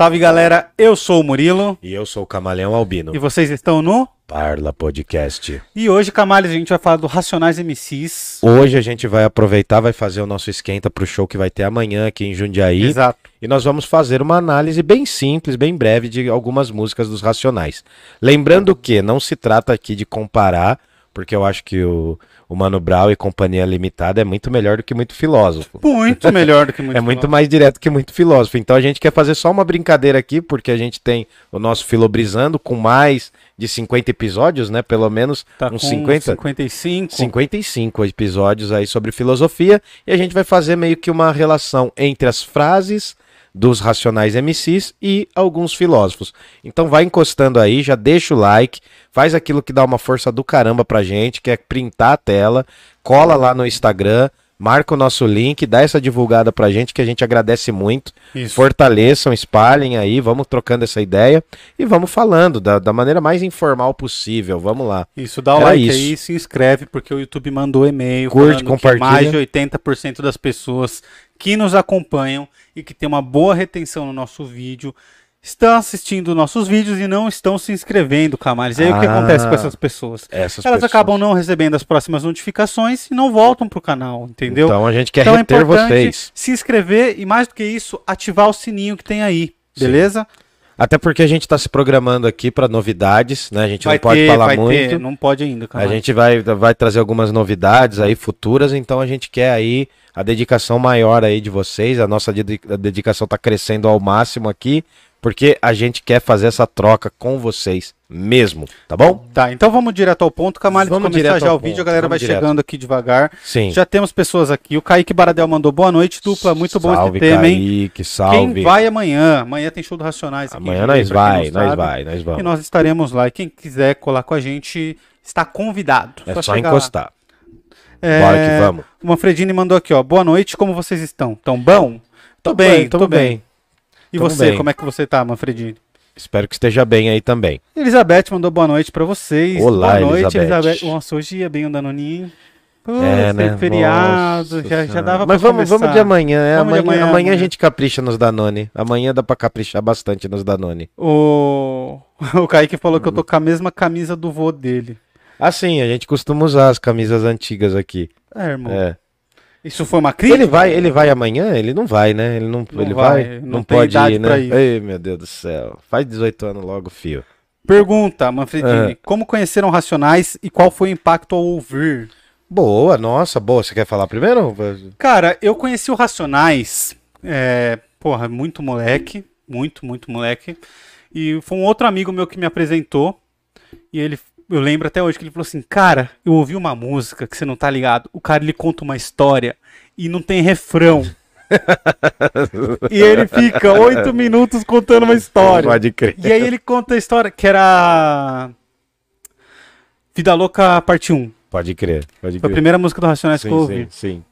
Salve galera, eu sou o Murilo E eu sou o Camaleão Albino. e vocês estão no. Parla Podcast. E hoje, Camales, a gente vai falar do Racionais MCs. Hoje a gente vai aproveitar, vai fazer o nosso esquenta pro show que vai ter amanhã aqui em Jundiaí. Exato. E nós vamos fazer uma análise bem simples, bem breve de algumas músicas dos Racionais. Lembrando que não se trata aqui de comparar, porque eu acho que o, o Mano Brown e Companhia Limitada é muito melhor do que muito filósofo. Muito melhor do que muito é muito filósofo. mais direto que muito filósofo. Então a gente quer fazer só uma brincadeira aqui, porque a gente tem o nosso Filobrizando com mais de 50 episódios, né? Pelo menos Tá uns com 50. 55. 55 episódios aí sobre filosofia e a gente vai fazer meio que uma relação entre as frases dos racionais MCs e alguns filósofos. Então vai encostando aí, já deixa o like, faz aquilo que dá uma força do caramba pra gente, que é printar a tela, cola lá no Instagram, marca o nosso link, dá essa divulgada pra gente que a gente agradece muito. Isso. Fortaleçam, espalhem aí, vamos trocando essa ideia e vamos falando da, da maneira mais informal possível. Vamos lá. Isso, dá o Era like isso. aí, se inscreve, porque o YouTube mandou e-mail. Curte, compartilha. Mais de 80% das pessoas que nos acompanham e que tem uma boa retenção no nosso vídeo estão assistindo nossos vídeos e não estão se inscrevendo, Camales. E aí o que Ah. acontece com essas pessoas? Essas Elas pessoas. acabam não recebendo as próximas notificações e não voltam pro canal, entendeu? Então a gente quer Então é reter importante vocês. se inscrever e mais do que isso, ativar o sininho que tem aí, beleza? Até porque a gente tá se programando aqui para novidades, né? A gente Vai não pode ter, falar muito. ter, não pode ainda, A cara. gente vai, vai trazer algumas novidades aí futuras, então a gente quer aí a dedicação maior aí de vocês. A nossa dedi- a dedicação tá crescendo ao máximo aqui, porque a gente quer fazer essa troca com vocês mesmo, tá bom? Tá, então vamos direto ao ponto, Camales, Vamos começar já o vídeo, ponto, a galera vai vamos direto. chegando aqui devagar. Sim. Já temos pessoas aqui. O Kaique Baradel mandou boa noite, dupla. Muito bom salve, esse tema, hein? Kaique, salve. Quem vai amanhã? Amanhã tem show do Racionais. aqui Amanhã nós vai, nós sabe. vai, nós E vamos. nós estaremos lá. E quem quiser colar com a gente está convidado. É só lá. encostar. É, Bora que vamos. O Manfredini mandou aqui, ó. Boa noite, como vocês estão? Tão bom? Tô bem, tô, tamo bem. E Tamo você, bem. como é que você tá, Manfredini? Espero que esteja bem aí também. Elizabeth mandou boa noite pra vocês. Olá, boa noite, Elizabeth. Nossa, hoje ia bem o Danoninho. É, né? feriado, Nossa já, já dava Mas pra vamos, começar. vamos de amanhã. é, Vamos de amanhã, amanhã, amanhã a amanhã. gente capricha nos Danone. Amanhã dá pra caprichar bastante nos Danone. O... o Kaique falou que eu tô com a mesma camisa do vô dele. Assim, a gente costuma usar as camisas antigas aqui. É, irmão. É. Isso foi uma crítica? Ele vai, ele vai amanhã? Ele não vai, né? Ele não, Não ele vai, vai, não não, pode ir, né? ir. Ei, meu Deus do céu. Faz 18 anos logo, fio. Pergunta, Manfredini. É. Como conheceram Racionais e qual foi o impacto ao ouvir? Boa, nossa, boa. Você quer falar primeiro? Cara, eu conheci o Racionais, é, porra, muito moleque, muito, muito moleque. E foi um outro amigo meu que me apresentou. E ele, eu lembro até hoje que ele falou assim: Cara, eu ouvi uma música que você não tá ligado. O cara ele conta uma história e não tem refrão. e ele fica oito minutos contando uma história. Pode crer. E aí ele conta a história que era. Vida Louca Parte 1. Pode crer, pode Foi a crer. primeira música do Racionais que eu ouvi. sim, sim.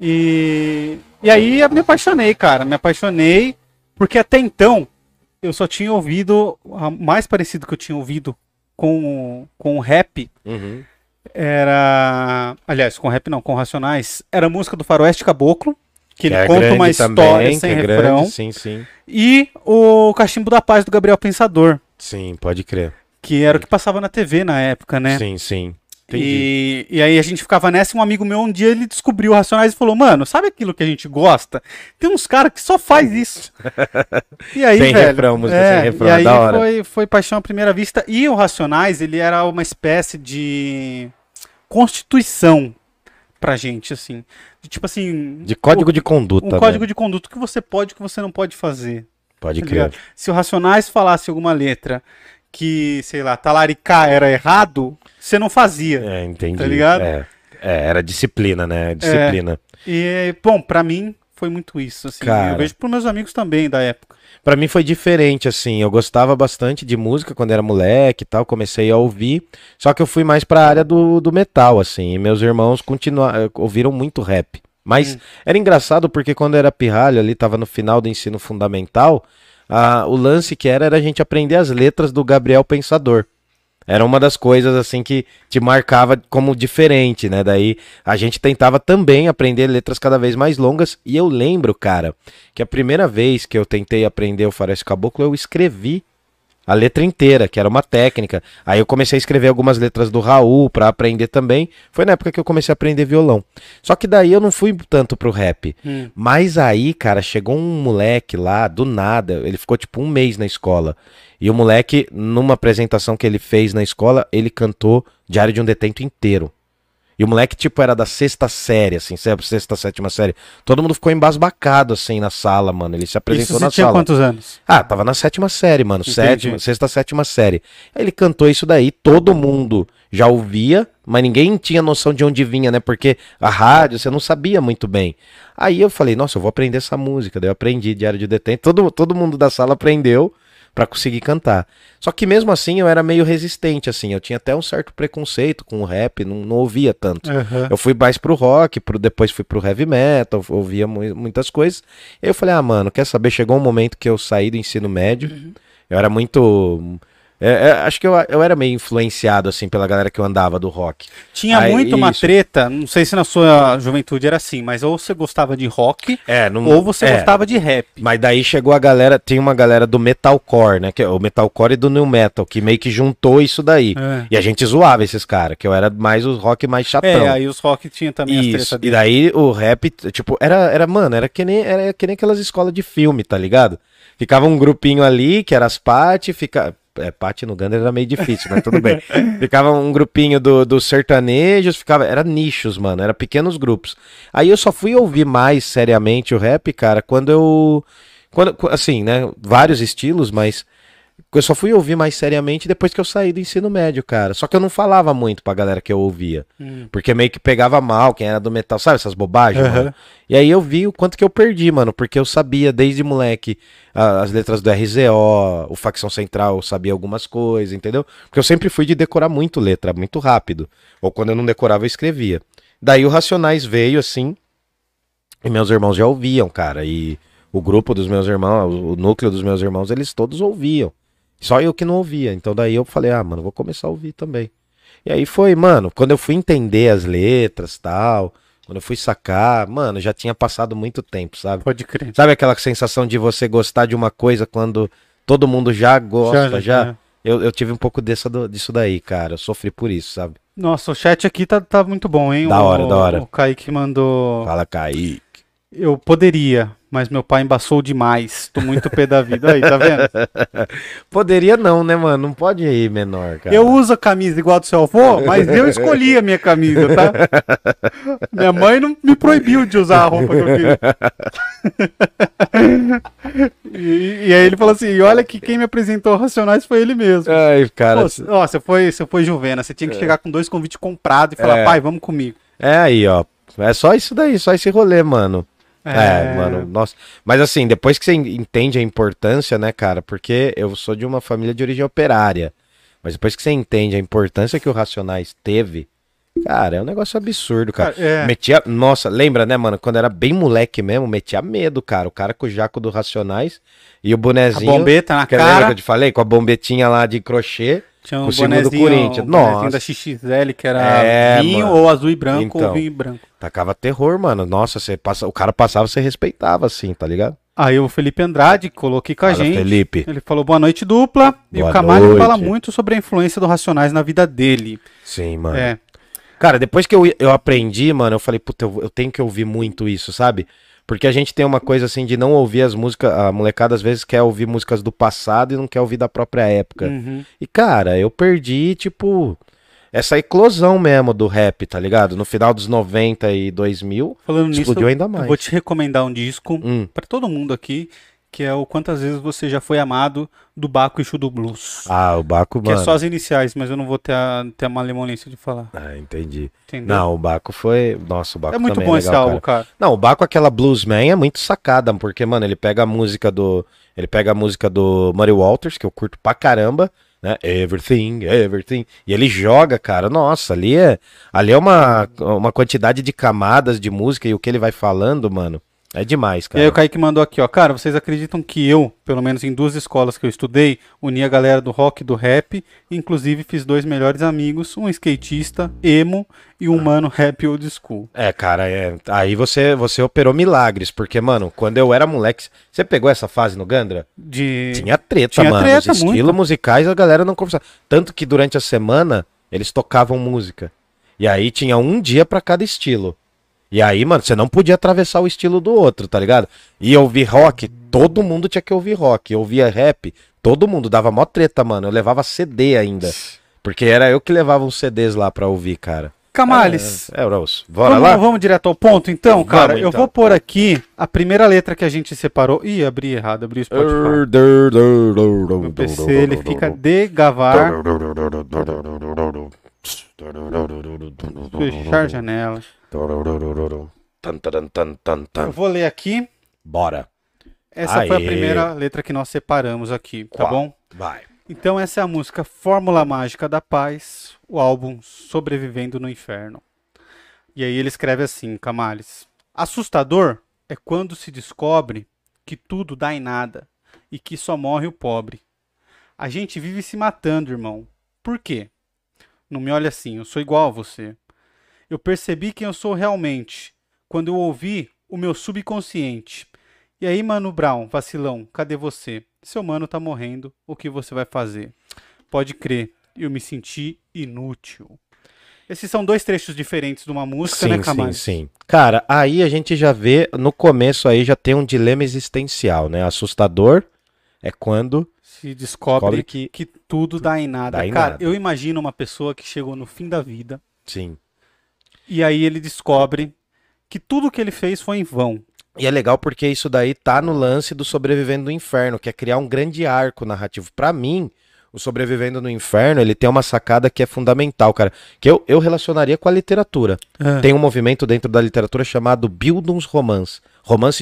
E, e aí eu me apaixonei, cara. Me apaixonei, porque até então eu só tinha ouvido. O mais parecido que eu tinha ouvido com, com o rap Uhum. era. Aliás, com rap não, com Racionais. Era a música do Faroeste Caboclo, que ele é conta uma história também, sem que é refrão. grande, sim, sim. E o Cachimbo da Paz do Gabriel Pensador, Sim, pode crer. que era o que passava na TV na época, né? Sim, sim. Entendi. E, e aí a gente ficava nessa e um amigo meu um dia ele descobriu o Racionais e falou, mano, sabe aquilo que a gente gosta? Tem uns caras que só faz isso. e aí, Sem velho, refrão, música é, sem refrão, E é aí da hora. Foi, foi paixão à primeira vista. E o Racionais, ele era uma espécie de constituição pra gente, assim. De, tipo assim... De código de conduta, um código de conduta que você pode e que você não pode fazer. Pode tá crer. ligado? Se o Racionais falasse alguma letra que, sei lá, talaricar era errado, você não fazia. É, entendi. Tá ligado? É, É, era disciplina, né? Disciplina. E, bom, pra mim foi muito isso, assim. Cara. Eu vejo pros meus amigos também da época. Pra mim foi diferente, assim. Eu gostava bastante de música quando era moleque e tal. Comecei a ouvir. Só que eu fui mais pra área do, do metal, assim. E meus irmãos continuaram, ouviram muito rap. Mas Hum. era engraçado porque quando eu era pirralho ali, tava no final do ensino fundamental, a- o lance que era era a gente aprender as letras do Gabriel Pensador. Era uma das coisas assim que te marcava como diferente, né? Daí a gente tentava também aprender letras cada vez mais longas. E eu lembro, cara, que a primeira vez que eu tentei aprender o Faroeste Caboclo, eu escrevi a letra inteira, que era uma técnica. Aí eu comecei a escrever algumas letras do Raul para aprender também. Foi na época que eu comecei a aprender violão. Só que daí eu não fui tanto pro rap. Hum. Mas aí, cara, chegou um moleque lá, do nada, ele ficou tipo um mês na escola. E o moleque, numa apresentação que ele fez na escola, ele cantou Diário de um Detento inteiro. E o moleque, tipo, era da sexta série, assim? Sexta, sétima série. Todo mundo ficou embasbacado, assim, na sala, mano. Ele se apresentou Isso na tinha sala. quantos anos? Ah, tava na sétima série, mano. Entendi. Sétima, sexta, sétima série. Aí ele cantou isso daí, todo mundo já ouvia, mas ninguém tinha noção de onde vinha, né? Porque a rádio, você não sabia muito bem. Aí eu falei, nossa, eu vou aprender essa música. Daí eu aprendi Diário de Detento. Todo, todo mundo da sala aprendeu pra conseguir cantar. Só que mesmo assim eu era meio resistente, assim. Eu tinha até um certo preconceito com o rap, não, não ouvia tanto. Aham. Eu fui mais pro rock, pro, depois fui pro heavy metal, ouvia mu- muitas coisas. E aí eu falei, ah, mano, quer saber? Chegou um momento que eu saí do ensino médio. Eu era muito. É, é, acho que eu, eu era meio influenciado, assim, pela galera que eu andava do rock. Tinha Aí, muito uma isso. treta, não sei se na sua juventude era assim, mas ou você gostava de rock, É, não, ou você é, gostava de rap. Mas daí chegou a galera, tem uma galera do metalcore, né? Que é o metalcore e do new metal, que meio que juntou isso daí. É. E a gente zoava esses caras, que eu era mais o rock mais chatão. É, aí os rock tinha também as Isso. tretas E daí o rap, tipo, era, era, mano, era que nem, era que nem aquelas escolas de filme, tá ligado? Ficava um grupinho ali, que era as Pati, fica. É, Pati no Gander era meio difícil, mas tudo bem. Ficava um grupinho do, dos sertanejos, ficava. Era nichos, mano, era pequenos grupos. Aí eu só fui ouvir mais seriamente o rap, cara, quando eu. Quando, assim, né? Vários estilos, mas. Eu só fui ouvir mais seriamente depois que eu saí do ensino médio, cara. Só que eu não falava muito pra galera que eu ouvia. Hum. Porque meio que pegava mal quem era do metal, sabe essas bobagens, Aham. mano? E aí eu vi o quanto que eu perdi, mano, porque eu sabia desde moleque a- as letras do RZO, o Facção Central, eu sabia algumas coisas, entendeu? Porque eu sempre fui de decorar muito letra, muito rápido. Ou quando eu não decorava, eu escrevia. Daí o Racionais veio assim, e meus irmãos já ouviam, cara, e o grupo dos meus irmãos, o núcleo dos meus irmãos, eles todos ouviam. Só eu que não ouvia. Então daí eu falei, ah, mano, vou começar a ouvir também. E aí foi, mano, quando eu fui entender as letras tal, quando eu fui sacar, mano, já tinha passado muito tempo, sabe? Pode crer. Sabe aquela sensação de você gostar de uma coisa quando todo mundo já gosta, já? Eu, eu tive um pouco dessa, disso daí, cara. Eu sofri por isso, sabe? Nossa, o chat aqui tá, tá muito bom, hein? Da O- hora, da hora. O Kaique mandou. Fala, Kaique. Eu poderia, mas meu pai embaçou demais. Tô muito pé da vida. Aí, tá vendo? Poderia não, né, mano? Não pode ir menor, cara. Eu uso a camisa igual a do seu avô, mas eu escolhi a minha camisa, tá? Minha mãe não me proibiu de usar a roupa que eu queria. E, e aí ele falou assim: e olha que quem me apresentou Racionais foi ele mesmo. Ai, cara. Pô, ó, você foi, você foi Juvena, você tinha que chegar com dois convites comprados e falar, É. pai, vamos comigo. É aí, ó. É só isso daí, só esse rolê, mano. É, mano, nossa. Mas assim, depois que você en- entende a importância, né, cara? Porque eu sou de uma família de origem operária. Mas depois que você entende a importância que o Racionais teve, cara, é um negócio absurdo, cara. Cara, é. Metia. Nossa, lembra, né, mano? Quando era bem moleque mesmo, metia medo, cara. O cara com o jaco do Racionais e o A bonezinho. bombeta na que lembra que cara. eu te falei? Com a bombetinha lá de crochê. Tinha um com o símbolo do bonezinho, Corinthians. um bonezinho Nossa. da XXL, que era É, vinho mano. ou azul e branco Então. ou vinho e branco. Tacava terror, mano. Nossa, você passa, o cara passava, você respeitava, assim, tá ligado? Aí o Felipe Andrade colocou aqui com a Fala, gente. Felipe. Ele falou boa noite dupla. e Boa o Camargo noite. fala muito sobre a influência do Racionais na vida dele. Sim, mano. É. Cara, depois que eu, eu aprendi, mano, eu falei, puta, eu, eu tenho que ouvir muito isso, sabe? Porque a gente tem uma coisa assim de não ouvir as músicas. A molecada às vezes quer ouvir músicas do passado e não quer ouvir da própria época. Uhum. E, cara, eu perdi, tipo, essa eclosão mesmo do rap, tá ligado? No final dos 90 e 2000, Falando nisso, explodiu eu, ainda eu mais. vou te recomendar um disco Hum. pra todo mundo aqui, que é o Quantas Vezes Você Já Foi Amado, do Baco Exu do Blues. Ah, o Baco, que mano. é só as iniciais, mas eu não vou ter a, ter a malemolência de falar. Ah, entendi. Entendeu? Não, o Baco foi. Nossa, o Baco é muito também bom é esse legal, álbum, cara. cara. Não, o Baco, aquela Bluesman, é muito sacada, porque, mano, ele pega a música do. Ele pega a música do Murray Walters, que eu curto pra caramba, né? Everything, everything. E ele joga, cara. Nossa, ali é. Ali é uma, uma quantidade de camadas de música e o que ele vai falando, mano. É demais, E cara. aí o Kaique mandou aqui, ó. Cara, vocês acreditam que eu, pelo menos em duas escolas que eu estudei, uni a galera do rock e do rap, inclusive fiz dois melhores amigos, um skatista, emo, e um mano rap old school. É, cara, é... aí você, você operou milagres, porque, mano, quando eu era moleque, você pegou essa fase no Gandra? De... Tinha treta, Tinha mano. treta, Os estilos musicais a galera não conversava. Tanto que durante a semana eles tocavam música. E aí tinha um dia pra cada estilo. E aí, mano, você não podia atravessar o estilo do outro, tá ligado? E ouvir rock, todo mundo tinha que ouvir rock. Eu ouvia rap, todo mundo dava mó treta, mano. Eu levava CD ainda. Porque era eu que levava os CDs lá pra ouvir, cara. Camales. É, é, Ross. Bora vamos, lá? vamos direto ao ponto, então, Vamos, cara. Eu então. vou pôr aqui a primeira letra que a gente separou. Ih, abri errado, abri o Spotify. Meu PC, ele fica de gavar, fechar janela. Eu vou ler aqui. Bora. Essa foi a Aê. primeira letra que nós separamos aqui, tá Qual? bom? Vai. Então essa é a música Fórmula Mágica da Paz, o álbum Sobrevivendo no Inferno. E aí ele escreve assim, Camales. Assustador é quando se descobre que tudo dá em nada e que só morre o pobre. A gente vive se matando, irmão. Por quê? Não me olha assim, eu sou igual a você. Eu percebi quem eu sou realmente quando eu ouvi o meu subconsciente. E aí, mano Brown, vacilão, cadê você? Seu mano tá morrendo, o que você vai fazer? Pode crer, eu me senti inútil. Esses são dois trechos diferentes de uma música, Sim, né, sim, Camales? sim. Cara, aí a gente já vê, no começo aí já tem um dilema existencial, né? Assustador é quando Se descobre descobre que... que... tudo dá em nada. Dá em Cara, nada. eu imagino uma pessoa que chegou no fim da vida Sim. e aí ele descobre que tudo que ele fez foi em vão. E é legal porque isso daí tá no lance do Sobrevivendo no Inferno, que é criar um grande arco narrativo. Pra mim, o Sobrevivendo no Inferno, ele tem uma sacada que é fundamental, cara, que eu, eu relacionaria com a literatura. Tem um movimento dentro da literatura chamado Bildungsromance, romance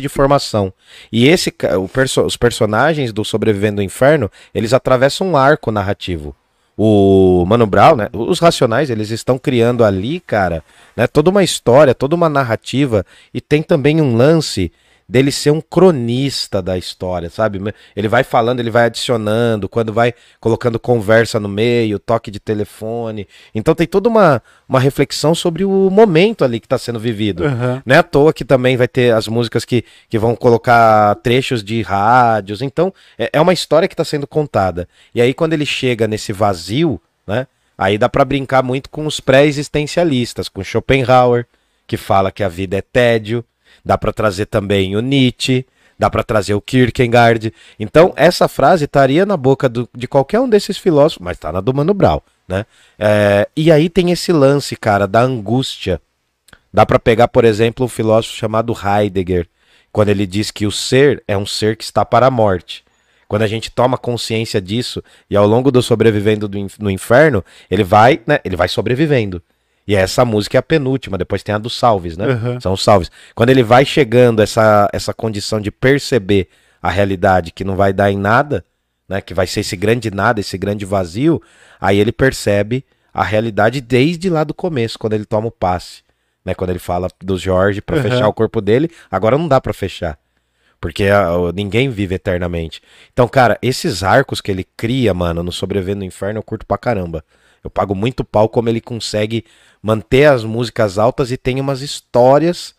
de formação. E esse perso- os personagens do Sobrevivendo no Inferno, eles atravessam um arco narrativo. O Mano Brown, né, os Racionais, eles estão criando ali, cara, né, toda uma história, toda uma narrativa e tem também um lance dele ser um cronista da história, sabe? Ele vai falando, ele vai adicionando, quando vai colocando conversa no meio, toque de telefone. Então tem toda uma, uma reflexão sobre o momento ali que está sendo vivido. Aham. Não é à toa que também vai ter as músicas que, que vão colocar trechos de rádios. Então, é, é uma história que está sendo contada. E aí, quando ele chega nesse vazio, né? Aí dá para brincar muito com os pré-existencialistas, com Schopenhauer, que fala que a vida é tédio. Dá para trazer também o Nietzsche, dá para trazer o Kierkegaard. Então, essa frase estaria na boca do- de qualquer um desses filósofos, mas está na do Mano Brown, né? É, e aí tem esse lance, cara, da angústia. Dá para pegar, por exemplo, um filósofo chamado Heidegger, quando ele diz que o ser é um ser que está para a morte. Quando a gente toma consciência disso e ao longo do sobrevivendo do no inferno, ele vai, né, ele vai sobrevivendo. E essa música é a penúltima, depois tem a dos salves, né? Aham. São os salves. Quando ele vai chegando essa essa condição de perceber a realidade que não vai dar em nada, né, que vai ser esse grande nada, esse grande vazio, aí ele percebe a realidade desde lá do começo, quando ele toma o passe, né, quando ele fala do Jorge para Aham. fechar o corpo dele, agora não dá para fechar. Porque ah, ninguém vive eternamente. Então, cara, esses arcos que ele cria, mano, no Sobrevivendo no Inferno, eu curto pra caramba. Eu pago muito pau como ele consegue manter as músicas altas e tem umas histórias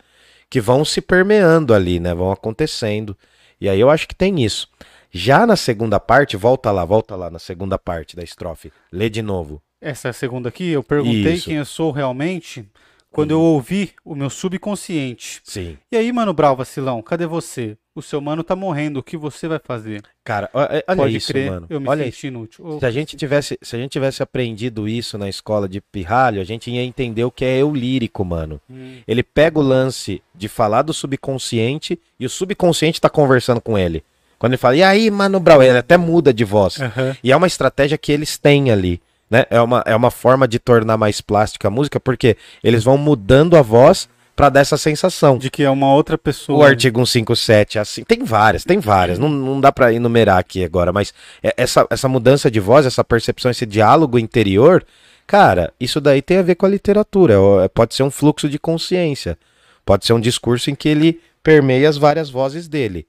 que vão se permeando ali, né? Vão acontecendo. E aí eu acho que tem isso. Já na segunda parte, volta lá, volta lá na segunda parte da estrofe. Lê de novo. Essa é a segunda aqui, eu perguntei Isso. quem eu sou realmente quando eu ouvi o meu subconsciente. Sim. E aí, mano Brau, vacilão, cadê você? O seu mano tá morrendo, o que você vai fazer? Cara, é- olha Pode isso, crer, mano. eu me Olha senti inútil. Ô, Se a gente tivesse, se a gente tivesse aprendido isso na escola de pirralho, a gente ia entender o que é eu lírico, mano. hum, Ele pega o lance de falar do subconsciente e o subconsciente tá conversando com ele. Quando ele fala, e aí, mano Brau, ele até muda de voz. aham. E é uma estratégia que eles têm ali. Né? É, uma, é uma forma de tornar mais plástica a música, porque eles vão mudando a voz pra dar essa sensação. De que é uma outra pessoa. O artigo 157, assim, tem várias, tem várias, não, não dá pra enumerar aqui agora, mas é- essa, essa mudança de voz, essa percepção, esse diálogo interior, cara, isso daí tem a ver com a literatura, é- pode ser um fluxo de consciência, pode ser um discurso em que ele permeia as várias vozes dele.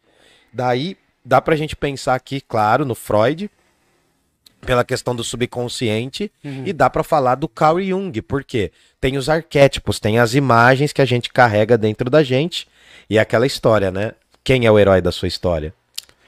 Daí dá pra gente pensar aqui, claro, no Freud, pela questão do subconsciente, Uhum. e dá pra falar do Carl Jung, porque tem os arquétipos, tem as imagens que a gente carrega dentro da gente, e é aquela história, né? Quem é o herói da sua história?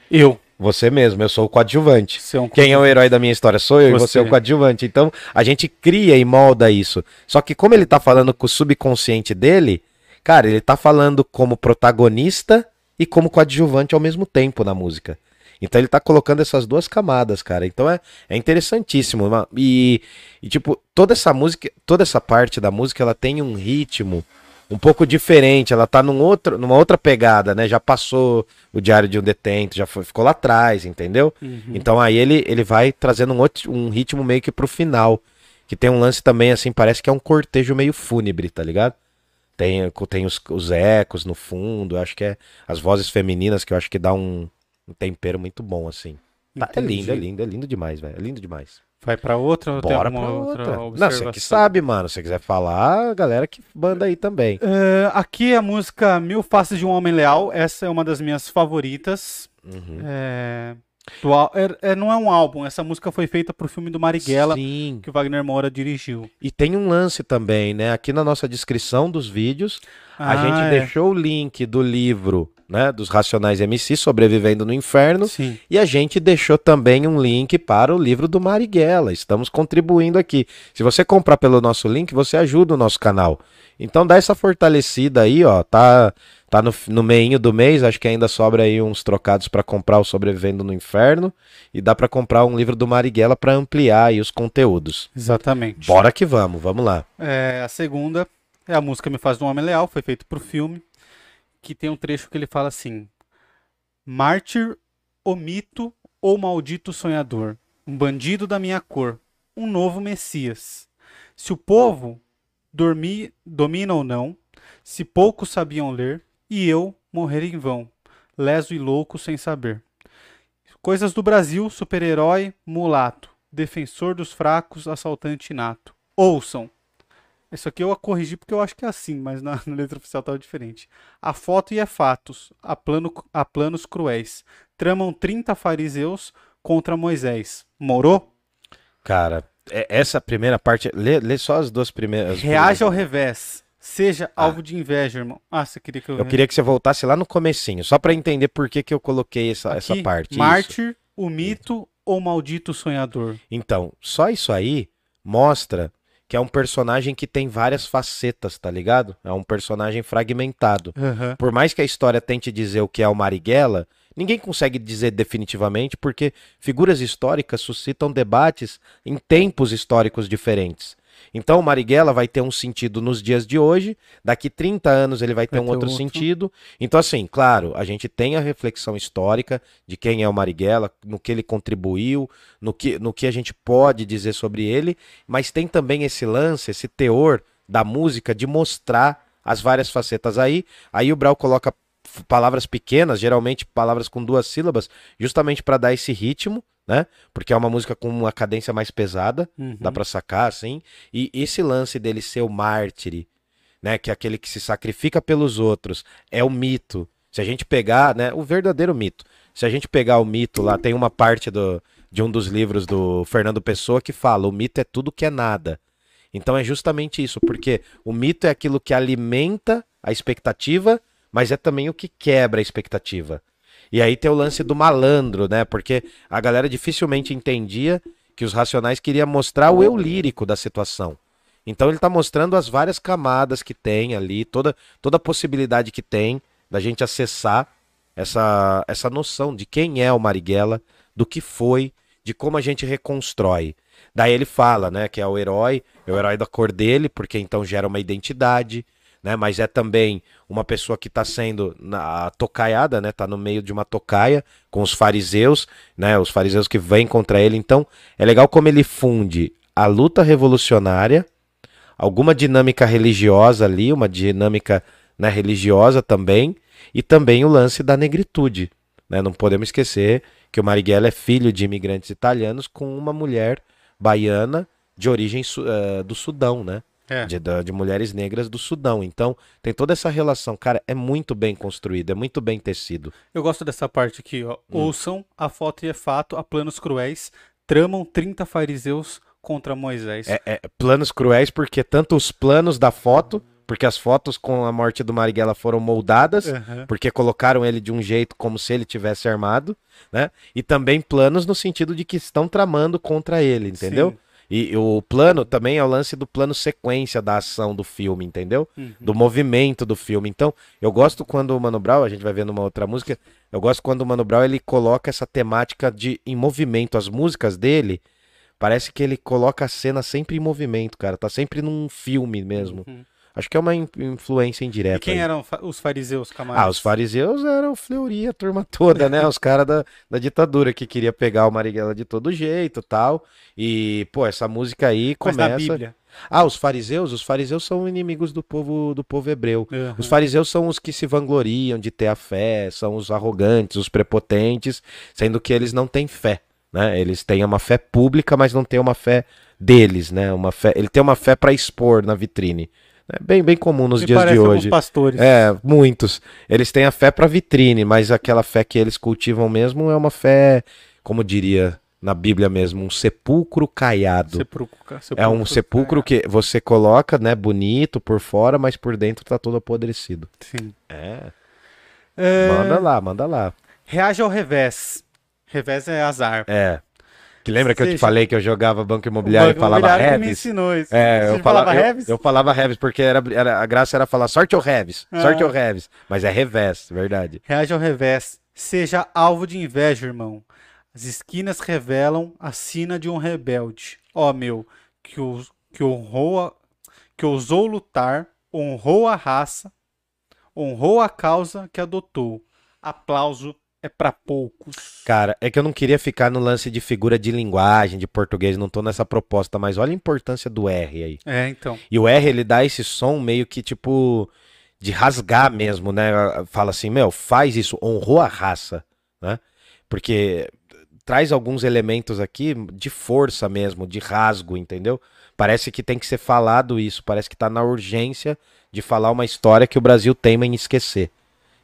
Eu. Você mesmo, eu sou o coadjuvante. É um Quem é o herói da minha história? Sou eu e Você. você é o coadjuvante. Então, a gente cria e molda isso. Só que como ele tá falando com o subconsciente dele, cara, ele tá falando como protagonista e como coadjuvante ao mesmo tempo na música. Então ele tá colocando essas duas camadas, cara. Então é, é interessantíssimo. E, e, tipo, toda essa música, toda essa parte da música, ela tem um ritmo um pouco diferente. Ela tá num outro, numa outra pegada, né? Já passou o Diário de um Detento, já foi- ficou lá atrás, entendeu? Uhum. Então aí ele, ele vai trazendo um, outro, um ritmo meio que pro final. Que tem um lance também, assim, parece que é um cortejo meio fúnebre, tá ligado? Tem, tem os, os ecos no fundo, acho que é as vozes femininas que eu acho que dá um, um tempero muito bom, assim. Tá, é lindo, é lindo, é lindo demais, velho. É lindo demais. Vai pra outra ou tem Bora pra alguma outra. outra, Não, você que sabe, mano. Se você quiser falar, a galera que manda aí também. É, aqui a música Mil Faces de um Homem Leal. Essa é uma das minhas favoritas. Uhum. É, é- é- não é um álbum, essa música foi feita pro filme do Marighella, Sim. que o Wagner Moura dirigiu. E tem um lance também, né? Aqui na nossa descrição dos vídeos, a Ah, gente é. deixou o link do livro, né, dos Racionais MC Sobrevivendo no Inferno, Sim. e a gente deixou também um link para o livro do Marighella. Estamos contribuindo aqui. Se você comprar pelo nosso link, você ajuda o nosso canal. Então dá essa fortalecida aí, ó. Tá tá no, no meinho do mês, acho que ainda sobra aí uns trocados para comprar o Sobrevivendo no Inferno e dá para comprar um livro do Marighella para ampliar aí os conteúdos. Exatamente. Bora que vamos, vamos lá. É, a segunda é a música Me Faz um Homem Leal, foi feito pro filme, que tem um trecho que ele fala assim: Mártir, o mito ou maldito sonhador, um bandido da minha cor, um novo Messias. Se o povo dormir, domina ou não, se poucos sabiam ler, e eu morrer em vão, leso e louco sem saber. Coisas do Brasil, super-herói, mulato, defensor dos fracos, assaltante nato. Ouçam. Isso aqui eu a corrigi porque eu acho que é assim, mas na, na letra oficial estava diferente. A foto e é fatos, a, plano, a planos cruéis. Tramam 30 fariseus contra Moisés. Morou? Cara, é- essa primeira parte, lê, lê só as duas primeiras. Reage ao revés. Seja alvo de inveja, irmão. Ah, você queria que eu... Eu queria que você voltasse lá no comecinho, só pra entender por que, que eu coloquei essa, essa Aqui, parte. Isso. Mártir, o mito ou maldito sonhador? Então, só isso aí mostra que é um personagem que tem várias facetas, tá ligado? É um personagem fragmentado. Aham. Por mais que a história tente dizer o que é o Marighella, ninguém consegue dizer definitivamente porque figuras históricas suscitam debates em tempos históricos diferentes. Então o Marighella vai ter um sentido nos dias de hoje, daqui 30 anos ele vai ter Vai um ter outro, outro. sentido. Então assim, claro, a gente tem a reflexão histórica de quem é o Marighella, no que ele contribuiu, no que, no que a gente pode dizer sobre ele, mas tem também esse lance, esse teor da música de mostrar as várias facetas aí. Aí o Brau coloca palavras pequenas, geralmente palavras com duas sílabas, justamente para dar esse ritmo, né? Porque é uma música com uma cadência mais pesada, Uhum. dá pra sacar assim. E esse lance dele ser o mártire, né, que é aquele que se sacrifica pelos outros, é o mito. Se a gente pegar, né, o verdadeiro mito. Se a gente pegar o mito lá, tem uma parte do, de um dos livros do Fernando Pessoa que fala: o mito é tudo que é nada. Então é justamente isso, porque o mito é aquilo que alimenta a expectativa, mas é também o que quebra a expectativa. E aí tem o lance do malandro, né? Porque a galera dificilmente entendia que os racionais queriam mostrar o eu lírico da situação. Então ele tá mostrando as várias camadas que tem ali, toda, toda a possibilidade que tem da gente acessar essa, essa noção de quem é o Marighella, do que foi, de como a gente reconstrói. Daí ele fala, né, que é o herói, é o herói da cor dele, porque então gera uma identidade, né, mas é também uma pessoa que está sendo na tocaiada, né, tá no meio de uma tocaia com os fariseus, né, os fariseus que vêm contra ele. Então, é legal como ele funde a luta revolucionária, alguma dinâmica religiosa ali, uma dinâmica né, religiosa também, e também o lance da negritude. Né? Não podemos esquecer que o Marighella é filho de imigrantes italianos com uma mulher baiana de origem eh, do Sudão, né? É. de, de mulheres negras do Sudão. Então, tem toda essa relação. Cara, é muito bem construído, é muito bem tecido. Eu gosto dessa parte aqui, ó. Hum. Ouçam, a foto e é fato, a planos cruéis, tramam 30 fariseus contra Moisés. É, é planos cruéis, porque tanto os planos da foto, porque as fotos com a morte do Marighella foram moldadas, Aham. porque colocaram ele de um jeito como se ele tivesse armado, né? E também planos no sentido de que estão tramando contra ele, entendeu? Sim. E o plano também é o lance do plano sequência da ação do filme, entendeu? Uhum. Do movimento do filme. Então, eu gosto quando o Mano Brown, a gente vai ver numa outra música, eu gosto quando o Mano Brown ele coloca essa temática de em movimento. As músicas dele, parece que ele coloca a cena sempre em movimento, cara. Tá sempre num filme mesmo. Uhum. Acho que é uma in- influência E indireta. quem aí. eram os fariseus, Camargo? Ah, os fariseus eram Fleury, a turma toda, né? Os caras da, da ditadura que queria pegar o Marighella de todo jeito tal. E, pô, essa música aí Mas na começa. Bíblia. Ah, os fariseus? Os fariseus são inimigos do povo do povo hebreu. Aham. Os fariseus são os que se vangloriam de ter a fé, são os arrogantes, os prepotentes, sendo que eles não têm fé, né? Eles têm uma fé pública, mas não têm uma fé deles, né? Uma fé, ele tem uma fé para expor na vitrine. É bem, bem comum nos Me dias de hoje. pastores. É, muitos. Eles têm a fé para vitrine, mas aquela fé que eles cultivam mesmo é uma fé, como diria na Bíblia mesmo, um sepulcro caiado. Sepulcro, É um sepulcro que você coloca, né, bonito por fora, mas por dentro tá todo apodrecido. Sim. É. É, Manda lá, manda lá. Reage ao revés. Revés é azar. É. Que lembra que eu te Seja- falei que eu jogava banco imobiliário O e falava imobiliário que me ensinou isso. É, eu Você falava, falava eu, Reves? eu falava Reves porque era, era- a graça era falar sorte ou Reves, sorte Ah. ou Reves, mas é revés, verdade. Reage ao revés. Seja alvo de inveja, irmão. As esquinas revelam a sina de um rebelde. Ó meu, que, os, que honrou a, que ousou lutar, honrou a raça, honrou a causa que adotou. Aplauso é pra poucos. Cara, é que eu não queria ficar no lance de figura de linguagem, de português, não tô nessa proposta, mas olha a importância do R aí. É, então. E o R, ele dá esse som meio que tipo de rasgar mesmo, né? Fala assim, meu, faz isso, honrou a raça, né? Porque traz alguns elementos aqui de força mesmo, de rasgo, entendeu? Parece que tem que ser falado isso, parece que tá na urgência de falar uma história que o Brasil teima em esquecer.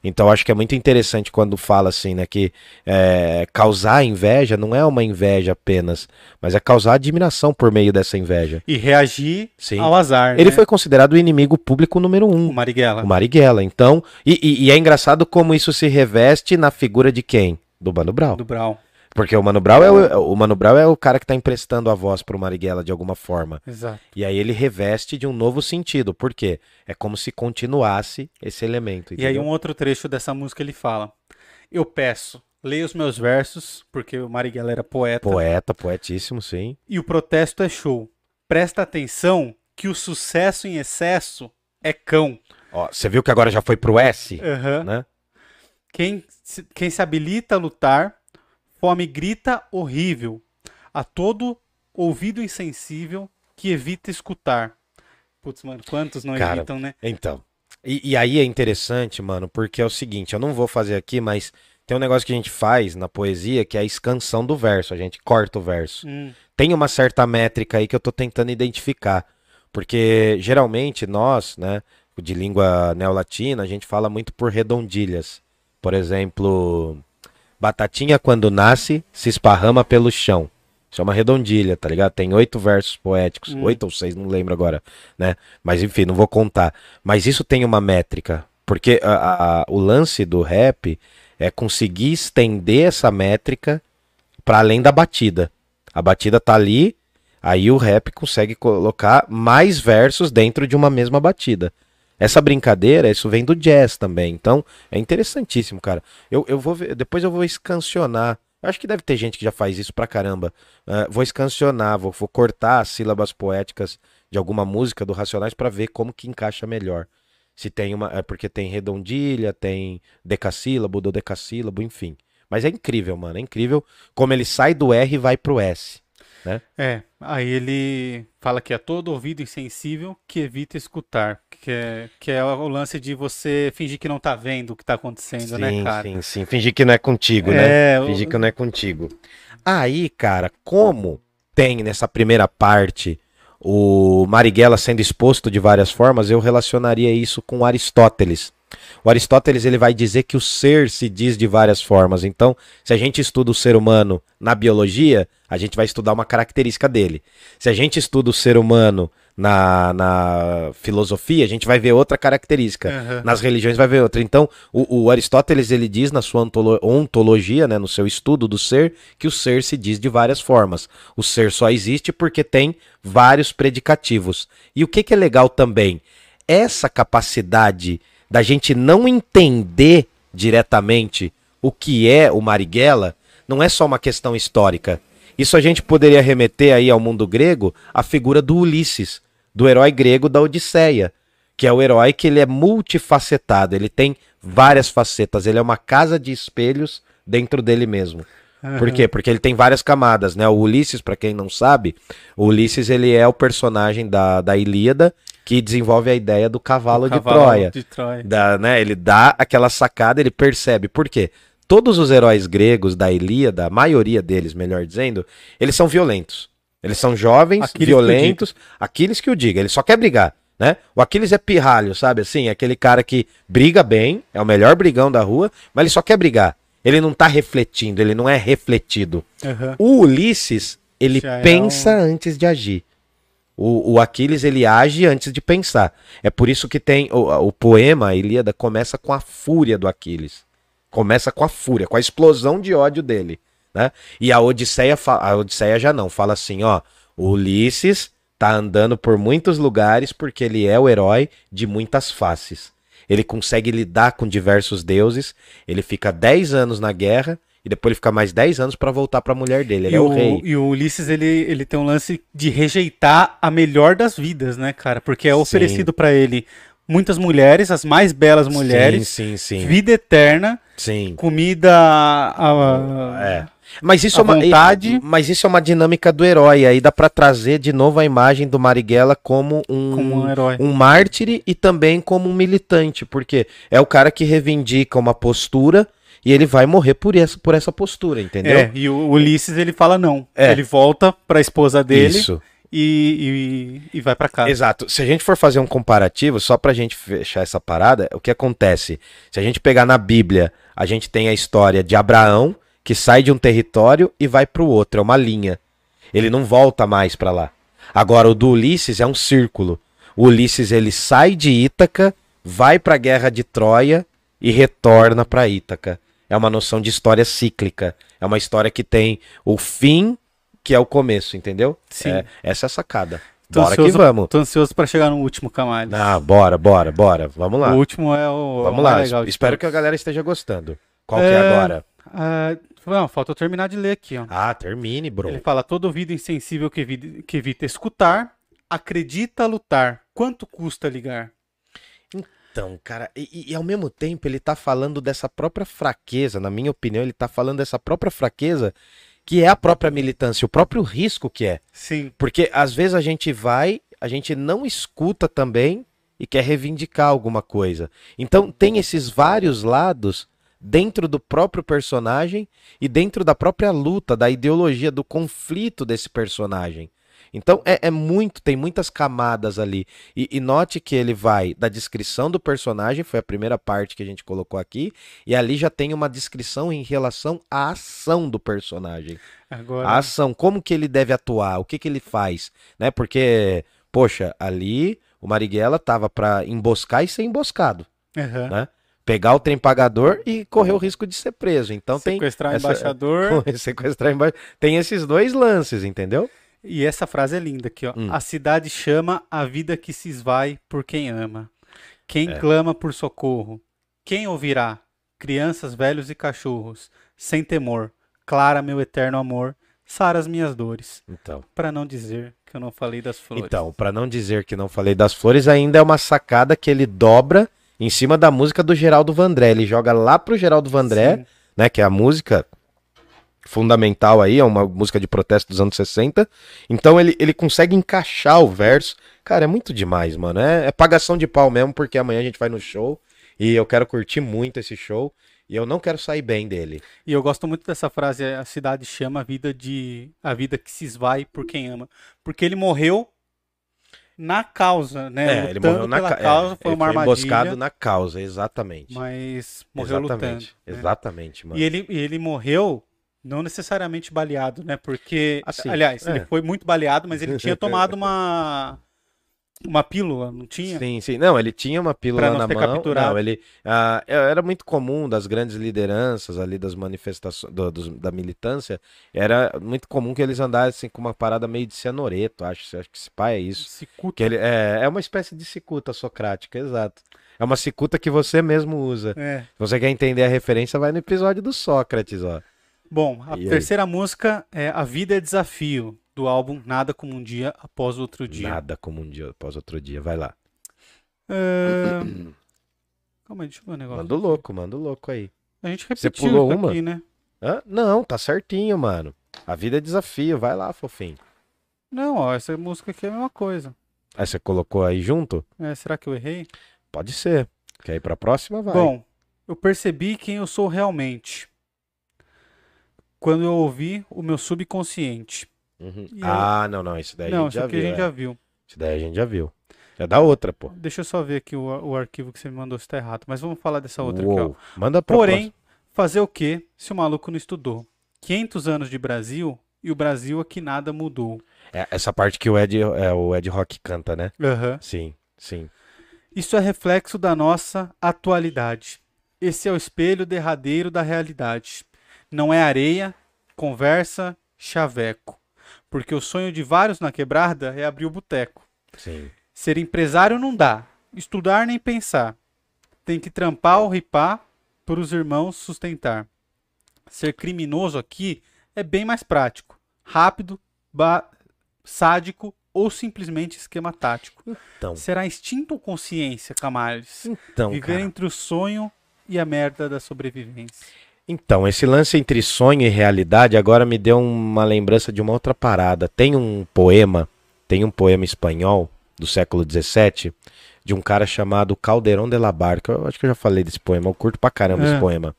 Então acho que é muito interessante quando fala assim, né, que é, causar inveja não é uma inveja apenas, mas é causar admiração por meio dessa inveja. E reagir Sim. ao azar. Ele né? foi considerado o inimigo público número um, o Marighella. o Marighella. Então, e, e- e é engraçado como isso se reveste na figura de quem? Do Mano Brown. do Brown. Porque o Mano Brown é o, o Mano Brown é o cara que tá emprestando a voz pro Marighella de alguma forma. Exato. E aí ele reveste de um novo sentido. Por quê? É como se continuasse esse elemento. E aí entendeu? um outro trecho dessa música ele fala: Eu peço, leia os meus versos, porque o Marighella era poeta. Poeta, poetíssimo, sim. E o protesto é show. Presta atenção que o sucesso em excesso é cão. Ó, você viu que agora já foi pro S, Aham. né? Quem, quem se habilita a lutar, fome grita horrível. A todo ouvido insensível que evita escutar. Putz, mano, quantos não Cara, evitam, né? Então. E, e aí é interessante, mano, porque é o seguinte, eu não vou fazer aqui, mas tem um negócio que a gente faz na poesia que é a escansão do verso, a gente corta o verso. Hum, Tem uma certa métrica aí que eu tô tentando identificar, porque geralmente nós, né, de língua neolatina, a gente fala muito por redondilhas. Por exemplo, batatinha quando nasce se esparrama pelo chão. Isso é uma redondilha, tá ligado? Tem oito versos poéticos, Hum. oito ou seis, não lembro agora, né? Mas enfim, não vou contar. Mas isso tem uma métrica, porque a- a- o lance do rap é conseguir estender essa métrica para além da batida. A batida tá ali, aí o rap consegue colocar mais versos dentro de uma mesma batida. Essa brincadeira, isso vem do jazz também. Então, é interessantíssimo, cara. Eu, eu vou ver- depois eu vou escancionar. Acho que deve ter gente que já faz isso pra caramba. Ah, vou escancionar, vou, vou cortar as sílabas poéticas de alguma música do Racionais pra ver como que encaixa melhor. Se tem uma. É porque tem redondilha, tem decassílabo, dodecassílabo, enfim. Mas é incrível, mano. É incrível como ele sai do R e vai pro S. É, aí ele fala que é todo ouvido insensível que evita escutar. Que é, que é o lance de você fingir que não tá vendo o que tá acontecendo, né, Sim, cara? sim, sim. Fingir que não é contigo, né? É, o- Fingir que não é contigo. Aí, cara, como tem nessa primeira parte o Marighella sendo exposto de várias formas, eu relacionaria isso com Aristóteles. O Aristóteles ele vai dizer que o ser se diz de várias formas. Então, se a gente estuda o ser humano na biologia, a gente vai estudar uma característica dele. Se a gente estuda o ser humano na, na filosofia, a gente vai ver outra característica. Aham. Nas religiões vai ver outra. Então, o, o Aristóteles ele diz na sua ontolo- ontologia, né, no seu estudo do ser, que o ser se diz de várias formas. O ser só existe porque tem vários predicativos. E o que, que é legal também? Essa capacidade da gente não entender diretamente o que é o Marighella não é só uma questão histórica. Isso a gente poderia remeter aí ao mundo grego a figura do Ulisses, do herói grego da Odisseia, que é o herói que ele é multifacetado, ele tem várias facetas, ele é uma casa de espelhos dentro dele mesmo. Por quê? Porque ele tem várias camadas, né? O Ulisses, pra quem não sabe, o Ulisses ele é o personagem da, da Ilíada que desenvolve a ideia do cavalo, O de cavalo Troia. de Troia. Dá, né, ele dá aquela sacada, ele percebe. Por quê? Todos os heróis gregos da Ilíada, a maioria deles, melhor dizendo, eles são violentos. Eles são jovens, Aquiles que violentos. Aquiles que o diga, ele só quer brigar, né? O Aquiles é pirralho, sabe assim? Aquele cara que briga bem, é o melhor brigão da rua, mas ele só quer brigar. Ele não tá refletindo, ele não é refletido. Aham. O Ulisses, ele Já é pensa antes de agir. O, o Aquiles, ele age antes de pensar. É por isso que tem o, o poema, a Ilíada, começa com a fúria do Aquiles. Começa com a fúria, com a explosão de ódio dele. Né? E a Odisseia, a Odisseia já não, fala assim, ó, o Ulisses tá andando por muitos lugares porque ele é o herói de muitas faces. Ele consegue lidar com diversos deuses, ele fica 10 anos na guerra e depois ele fica mais 10 anos pra voltar pra mulher dele. Ele E é o, o, rei. e o Ulisses, ele, ele tem um lance de rejeitar a melhor das vidas, né, cara? Porque é oferecido pra ele muitas mulheres, as mais belas mulheres, Sim, sim, sim. vida eterna, sim. comida a, a- É. Mas isso à é uma vontade. mas isso é uma dinâmica do herói aí dá pra trazer de novo a imagem do Marighella como um como um herói. um mártir e também como um militante, porque é o cara que reivindica uma postura e ele vai morrer por essa por essa postura, entendeu? É, e o Ulisses ele fala não. É. Ele volta pra esposa dele Isso. e, e, e vai pra casa. Exato. Se a gente for fazer um comparativo, só pra gente fechar essa parada, o que acontece? Se a gente pegar na Bíblia, a gente tem a história de Abraão, que sai de um território e vai pro outro, é uma linha. Ele não volta mais pra lá. Agora, o do Ulisses é um círculo. O Ulisses, ele sai de Ítaca, vai pra guerra de Troia e retorna pra Ítaca. É uma noção de história cíclica. É uma história que tem o fim, que é o começo, entendeu? Sim. É, essa é a sacada. Tô Bora que ansioso- vamos. Tô ansioso pra chegar no último, Camalho. Ah, bora, bora, bora. Vamos lá. O último é o. Vamos o lá. Espero que a galera esteja gostando. Qual que é É, agora? Ah, não, falta eu terminar de ler aqui, ó. Ah, termine, bro. Ele fala: todo ouvido insensível que evita, que evita escutar, acredita lutar. Quanto custa ligar? Então, cara, e, e ao mesmo tempo ele tá falando dessa própria fraqueza, na minha opinião, ele tá falando dessa própria fraqueza que é a própria militância, o próprio risco que é. Sim, Porque às vezes a gente vai, a gente não escuta também e quer reivindicar alguma coisa. Então tem esses vários lados dentro do próprio personagem e dentro da própria luta, da ideologia, do conflito desse personagem. Então é, é muito, tem muitas camadas ali. E, e note que ele vai da descrição do personagem, foi a primeira parte que a gente colocou aqui, e ali já tem uma descrição em relação à ação do personagem. agora. A ação, como que ele deve atuar, o que que ele faz, né? Porque, poxa, ali o Marighella tava pra emboscar e ser emboscado, Aham. né? Pegar o trem pagador e correr o risco de ser preso. Então Sequestrar essa- embaixador. tem sequestrar emba... tem esses dois lances, entendeu? E essa frase é linda aqui, ó. Hum. A cidade chama a vida que se esvai por quem ama. Quem É. clama por socorro? Quem ouvirá? Crianças, velhos e cachorros, sem temor. Clara meu eterno amor, sara as minhas dores. Então, Pra não dizer que eu não falei das flores. então, para não dizer que não falei das flores, ainda é uma sacada que ele dobra em cima da música do Geraldo Vandré. Ele joga lá pro Geraldo Vandré, Sim. né, que é a música fundamental aí, é uma música de protesto dos anos 60. Então ele, ele consegue encaixar o verso. Cara, é muito demais, mano. É, é pagação de pau mesmo, porque amanhã a gente vai no show e eu quero curtir muito esse show e eu não quero sair bem dele. E eu gosto muito dessa frase, a cidade chama a vida de a vida que se esvai por quem ama, porque ele morreu na causa, né? É, ele morreu na ca- causa, é, foi uma armadilha, emboscado na causa, exatamente. mas morreu exatamente, lutando. né? exatamente, mano. E ele, ele morreu não necessariamente baleado, né? Porque, Assim, aliás, é. ele foi muito baleado, mas ele tinha tomado uma uma pílula, não tinha? Sim, sim. Não, ele tinha uma pílula não na mão. capturado. Não, ele ah, era muito comum das grandes lideranças ali das manifestações do- dos- da militância. Era muito comum que eles andassem com uma parada meio de cianureto, acho. Acho que esse pai é isso. Cicuta. Que ele é, é uma espécie de cicuta socrática, exato. É uma cicuta que você mesmo usa. É. Se você quer entender a referência, vai no episódio do Sócrates, ó. Bom, a E aí? terceira música é A Vida é Desafio, do álbum Nada Como Um Dia Após Outro Dia. Nada como um dia após outro dia. Vai lá. É... Calma aí, deixa eu ver o negócio. Manda o louco, manda o louco aí. A gente Você repetiu pulou isso uma? aqui, né? Hã? Não, tá certinho, mano. A vida é desafio. Vai lá, fofinho. Não, ó, essa música aqui é a mesma coisa. Aí você colocou aí junto? É, será que eu errei? Pode ser. Quer ir pra próxima? Vai. Bom, eu percebi quem eu sou realmente. Quando eu ouvi o meu subconsciente. Uhum. Ah, não, não. Isso daí Não, a gente já viu. a gente é. já viu. Isso daí a gente já viu. Já dá outra, pô. Deixa eu só ver aqui o, o arquivo que você me mandou se tá errado. Mas vamos falar dessa outra aqui, ó. Uou. Manda pra Porém, fazer o quê se o maluco não estudou? 500 anos de Brasil e o Brasil aqui nada mudou. É, essa parte que o Ed, é, o Ed Rock canta, né? Aham. Sim, sim. Isso é reflexo da nossa atualidade. Esse é o espelho derradeiro da realidade. Não é areia, conversa, chaveco. Porque o sonho de vários na quebrada é abrir o boteco. Sim. Ser empresário não dá. Estudar nem pensar. Tem que trampar ou ripar para os irmãos sustentar. Ser criminoso aqui é bem mais prático. Rápido, sádico ou simplesmente esquema tático. Então, Será instinto ou consciência, Camales? então, Viver cara. entre o sonho e a merda da sobrevivência. Então, esse lance entre sonho e realidade agora me deu uma lembrança de uma outra parada. Tem um poema, tem um poema espanhol do século XVII, de um cara chamado Calderón de la Barca. Eu acho que eu já falei desse poema, eu curto pra caramba É. esse poema.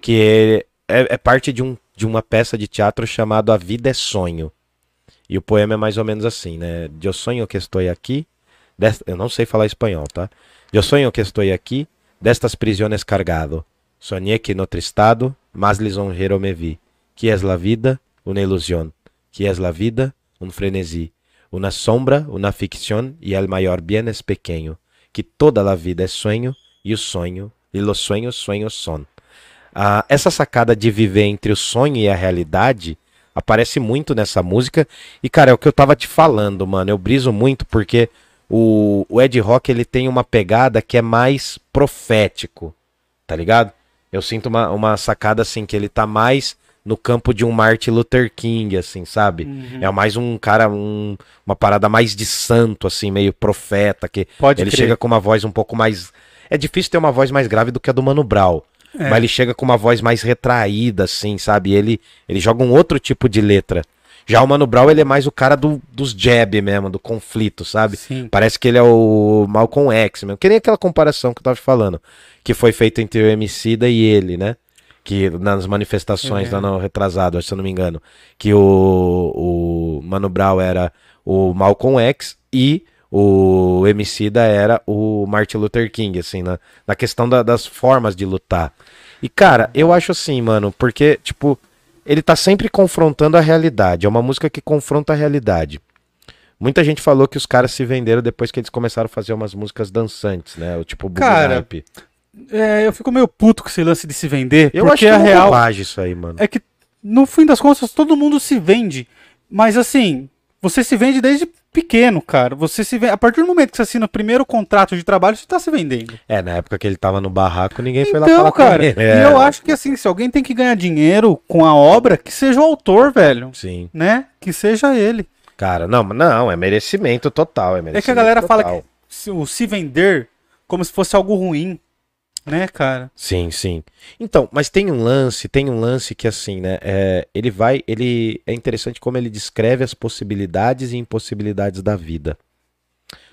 Que é, é parte de, um, de uma peça de teatro chamado A Vida é Sonho. E o poema é mais ou menos assim, né? Eu sonho que estou aqui. Eu não sei falar espanhol, tá? Eu sonho que estou aqui, destas prisiones cargado. Soñé que en otro estado más lisonjero me vi. Que es la vida? Una ilusión. Que es la vida? Un frenesí. Una sombra, una ficción y el mayor bien es pequeño. Que toda la vida es sueño y o sonho e los sueños sueños son. Ah, essa sacada de viver entre o sonho e a realidade aparece muito nessa música. E, cara, é o que eu tava te falando, mano. Eu briso muito porque o, o Ed Rock ele tem uma pegada que é mais profético, tá ligado? Eu sinto uma, uma sacada assim que ele tá mais no campo de um Martin Luther King, assim, sabe? Uhum. É mais um cara, um- uma parada mais de santo, assim, meio profeta, que Pode ele crer. chega com uma voz um pouco mais. É difícil ter uma voz mais grave do que a do Mano Brown. É. Mas ele chega com uma voz mais retraída, assim, sabe? Ele, ele joga um outro tipo de letra. Já o Mano Brown, ele é mais o cara do, dos jab mesmo, do conflito, sabe? Sim. Parece que ele é o Malcolm X mesmo. Que nem aquela comparação que eu tava te falando. Que foi feita entre o Emicida e ele, né? Que nas manifestações É. lá no retrasado, se eu não me engano. Que o, o Mano Brown era o Malcolm X e o Emicida era o Martin Luther King, assim, na, na questão da- das formas de lutar. E, cara, eu acho assim, mano, porque, tipo, ele tá sempre confrontando a realidade. É uma música que confronta a realidade. Muita gente falou que os caras se venderam depois que eles começaram a fazer umas músicas dançantes, né? O tipo Cara, Nipe. É, eu fico meio puto com esse lance de se vender, Eu porque acho que é real isso aí, mano. é que no fim das contas todo mundo se vende, mas assim, você se vende desde pequeno, cara. Você se vende, a partir do momento que você assina o primeiro contrato de trabalho, você tá se vendendo. É, na época que ele tava no barraco, ninguém foi lá Então, falar com cara, ele. e É, eu acho que assim, se alguém tem que ganhar dinheiro com a obra, que seja o autor, velho, Sim. né? Que seja ele. Cara, não, não, é merecimento total. É, É merecimento que a galera fala total. que se- o se vender como se fosse algo ruim, né, cara? Sim, sim. Então, mas tem um lance, tem um lance que assim, né? é, ele vai, ele é interessante como ele descreve as possibilidades e impossibilidades da vida.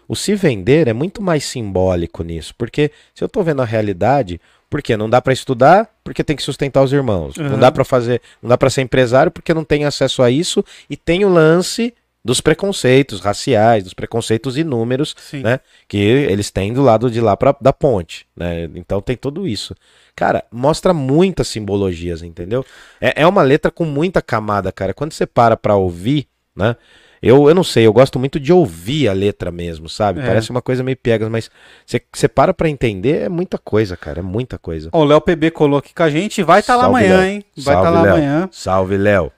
O se vender é muito mais simbólico nisso, porque se eu tô vendo a realidade, porque não dá pra estudar, porque tem que sustentar os irmãos. Não Uhum. dá pra fazer, não dá para ser empresário porque não tem acesso a isso e tem o lance dos preconceitos raciais, dos preconceitos inúmeros, Sim. né? Que eles têm do lado de lá pra, da ponte, né? Então tem tudo isso. Cara, mostra muitas simbologias, entendeu? É, é uma letra com muita camada, cara. Quando você para pra ouvir, né? Eu, eu não sei, eu gosto muito de ouvir a letra mesmo, sabe? É. Parece uma coisa meio piegas, mas você, para pra entender, é muita coisa, cara. É muita coisa. Ó, o Léo PB colou aqui com a gente. Vai estar lá Salve, amanhã, Léo. hein? Vai estar Salve, lá Léo. amanhã. Salve, Léo.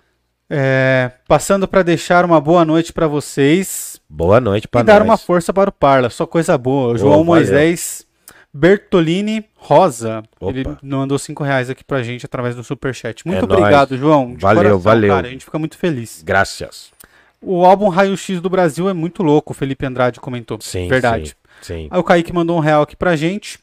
É, passando para deixar uma boa noite para vocês Boa noite pra e dar nós. uma força para o Parla. Só coisa boa. O João valeu. Moisés Bertolini Rosa. Opa. Ele mandou cinco reais aqui pra gente através do Superchat. Muito É obrigado, João. De Valeu, coração, valeu. Cara, a gente fica muito feliz. Graças. O álbum Raio X do Brasil é muito louco, o Felipe Andrade comentou. Sim, Verdade. Sim. sim. Aí o Kaique mandou um real aqui pra gente.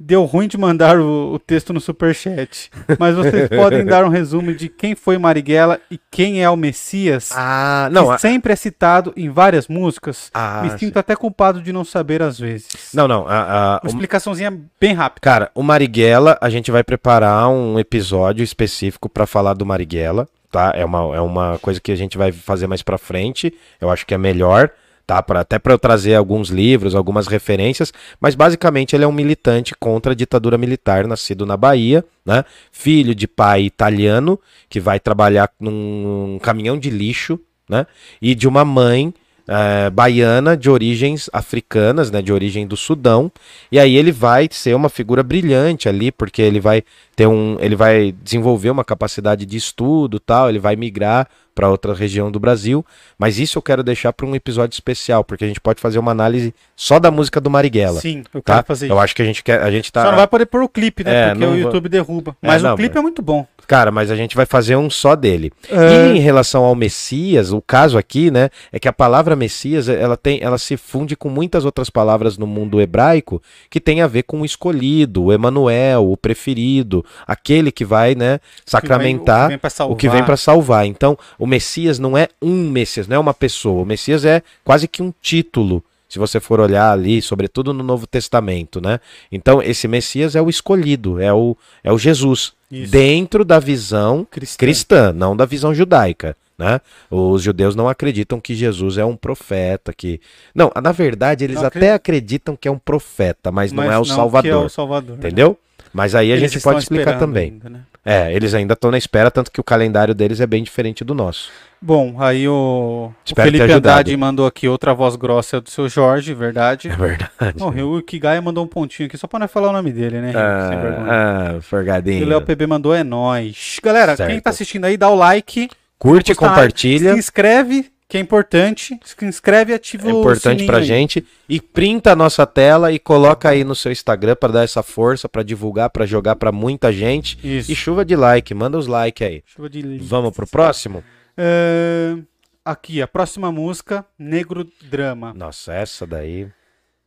Deu ruim de mandar o, o texto no superchat. Mas vocês podem dar um resumo de quem foi Marighella e quem é o Messias, Ah, não, que a- sempre é citado em várias músicas. ah, Me sim. sinto até culpado de não saber às vezes. Não, não. a- a- Uma o- explicaçãozinha bem rápida. Cara, o Marighella, a gente vai preparar um episódio específico pra falar do Marighella, tá? É uma, é uma coisa que a gente vai fazer mais pra frente. Eu acho que é melhor, tá? Pra, até pra eu trazer alguns livros, algumas referências. Mas basicamente ele é um militante contra a ditadura militar, nascido na Bahia, né? Filho de pai italiano, que vai trabalhar num caminhão de lixo, né? E de uma mãe eh, baiana de origens africanas, né? De origem do Sudão. E aí ele vai ser uma figura brilhante ali, porque ele vai ter um, ele vai desenvolver uma capacidade de estudo, tal, ele vai migrar para outra região do Brasil, mas isso eu quero deixar para um episódio especial, porque a gente pode fazer uma análise só da música do Marighella, Sim, eu tá? quero fazer isso. Eu acho que a gente quer, a gente tá Só não vai poder pôr o clipe, né? É, porque o YouTube derruba. É, Mas não, o clipe mas- é muito bom. Cara, mas a gente vai fazer um só dele. É. E em relação ao Messias, o caso aqui, né, é que a palavra Messias, ela tem, ela se funde com muitas outras palavras no mundo hebraico que tem a ver com o escolhido, o Emanuel, o preferido, aquele que vai, né, sacramentar O que vem pra salvar. para salvar. Então, o Messias não é um Messias, não é uma pessoa. O Messias é quase que um título, se você for olhar ali, sobretudo no Novo Testamento, né? Então, esse Messias é o escolhido, é o, é o Jesus, Isso. dentro da visão Cristã. cristã, não da visão judaica. Né? Os judeus não acreditam que Jesus é um profeta, que não, na verdade eles Não até acreditam que é um profeta, mas, não Mas é o que Salvador, é o Salvador. entendeu? Mas aí a Eles gente pode explicar também. ainda, né? É, eles ainda estão na espera, tanto que o calendário deles é bem diferente do nosso. Bom, aí o, o Felipe. Andrade mandou aqui outra voz grossa do seu Jorge, verdade. É verdade. Não, o Kigaia mandou um pontinho aqui só pra não falar o nome dele, né? Ah, ah, E o forgadinho. Léo PB mandou é nóis. Galera, quem Certo. tá assistindo aí, dá o like. Curte, nada. compartilha. Se inscreve, que é importante. Se inscreve e ativa É o importante pra aí. gente. E printa a nossa tela e coloca aí no seu Instagram pra dar essa força, pra divulgar, pra jogar pra muita gente. Isso. E chuva de like, manda os like aí. Chuva de li- Vamos pro próximo? É, Aqui, a próxima música, Negro Drama. Nossa, essa daí.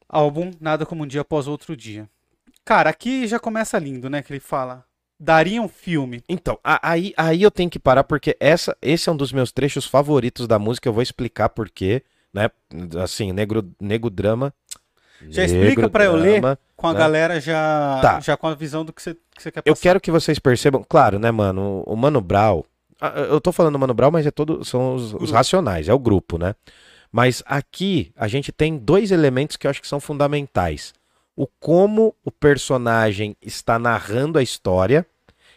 Álbum Nada Como Um Dia Após Outro Dia. Cara, aqui já começa lindo, né? Que ele fala. Daria um filme. Então, aí, aí eu tenho que parar porque essa, esse é um dos meus trechos favoritos da música. Eu vou explicar por quê, né? Assim, negro, negro drama. Já explica pra eu ler? Com a né? galera já, Tá. já com a visão do que você, que você quer Eu passar. quero que vocês percebam, claro, né, mano? O Mano Brown. Eu tô falando Mano Brown, mas é todo, são os, os racionais, é o grupo, né? Mas aqui a gente tem dois elementos que eu acho que são fundamentais. O como o personagem está narrando a história,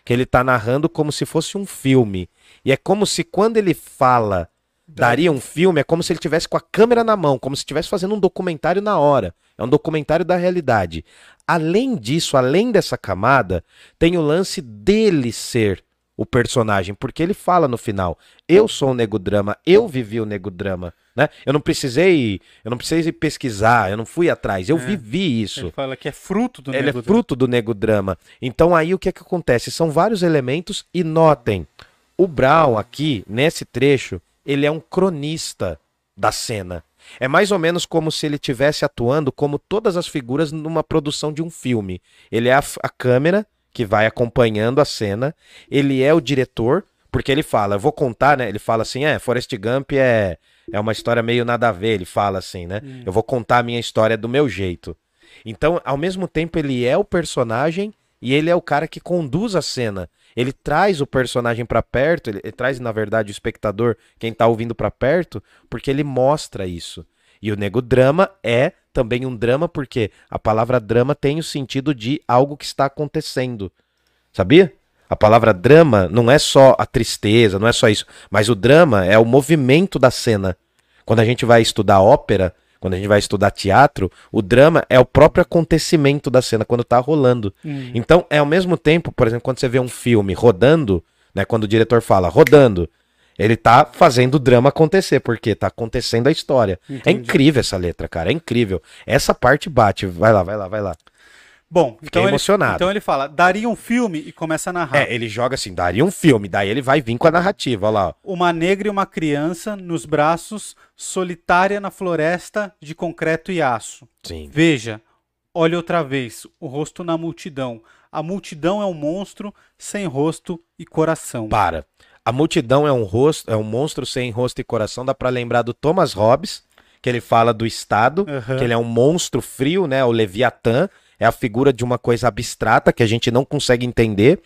que ele tá narrando como se fosse um filme. E é como se quando ele fala daria um filme, é como se ele tivesse com a câmera na mão, como se estivesse fazendo um documentário na hora. É um documentário da realidade. Além disso, além dessa camada, tem o lance dele ser o personagem, porque ele fala no final: "Eu sou o nego drama, eu vivi o nego drama", né? Eu não precisei, eu não precisei pesquisar, eu não fui atrás, eu É. vivi isso. Ele fala que é fruto do Ele Nego é fruto do nego drama. Então aí o que é que acontece? São vários elementos e notem, o Brown aqui nesse trecho, ele é um cronista da cena. É mais ou menos como se ele estivesse atuando como todas as figuras numa produção de um filme. Ele é a, a câmera que vai acompanhando a cena, ele é o diretor, porque ele fala, eu vou contar, né? Ele fala assim, é, Forrest Gump é, é uma história meio nada a ver, ele fala assim, né? Hum. Eu vou contar a minha história do meu jeito. Então, ao mesmo tempo, ele é o personagem e ele é o cara que conduz a cena. Ele traz o personagem pra perto, ele, ele traz, na verdade, o espectador, quem tá ouvindo pra perto, porque ele mostra isso. E o nego drama é também um drama, porque a palavra drama tem o sentido de algo que está acontecendo. Sabia? A palavra drama não é só a tristeza, não é só isso. Mas o drama é o movimento da cena. Quando a gente vai estudar ópera, quando a gente vai estudar teatro, o drama é o próprio acontecimento da cena, quando tá rolando. Hum. Então, é ao mesmo tempo, por exemplo, quando você vê um filme rodando, né, quando o diretor fala rodando, ele tá fazendo o drama acontecer, porque tá acontecendo a história. É Entendi. incrível essa letra, cara, é incrível. Essa parte bate, vai lá, vai lá, vai lá. Bom, Fiquei então ele, emocionado. então ele fala, daria um filme e começa a narrar. É, ele joga assim, daria um filme, daí ele vai vir com a narrativa, olha lá. Uma negra e uma criança nos braços, solitária na floresta de concreto e aço. Sim. Veja, olhe outra vez, o rosto na multidão. A multidão é um monstro sem rosto e coração. Para. A multidão é um rosto, é um monstro sem rosto e coração, dá pra lembrar do Thomas Hobbes, que ele fala do Estado, Aham. que ele é um monstro frio, né, o Leviatã, é a figura de uma coisa abstrata que a gente não consegue entender.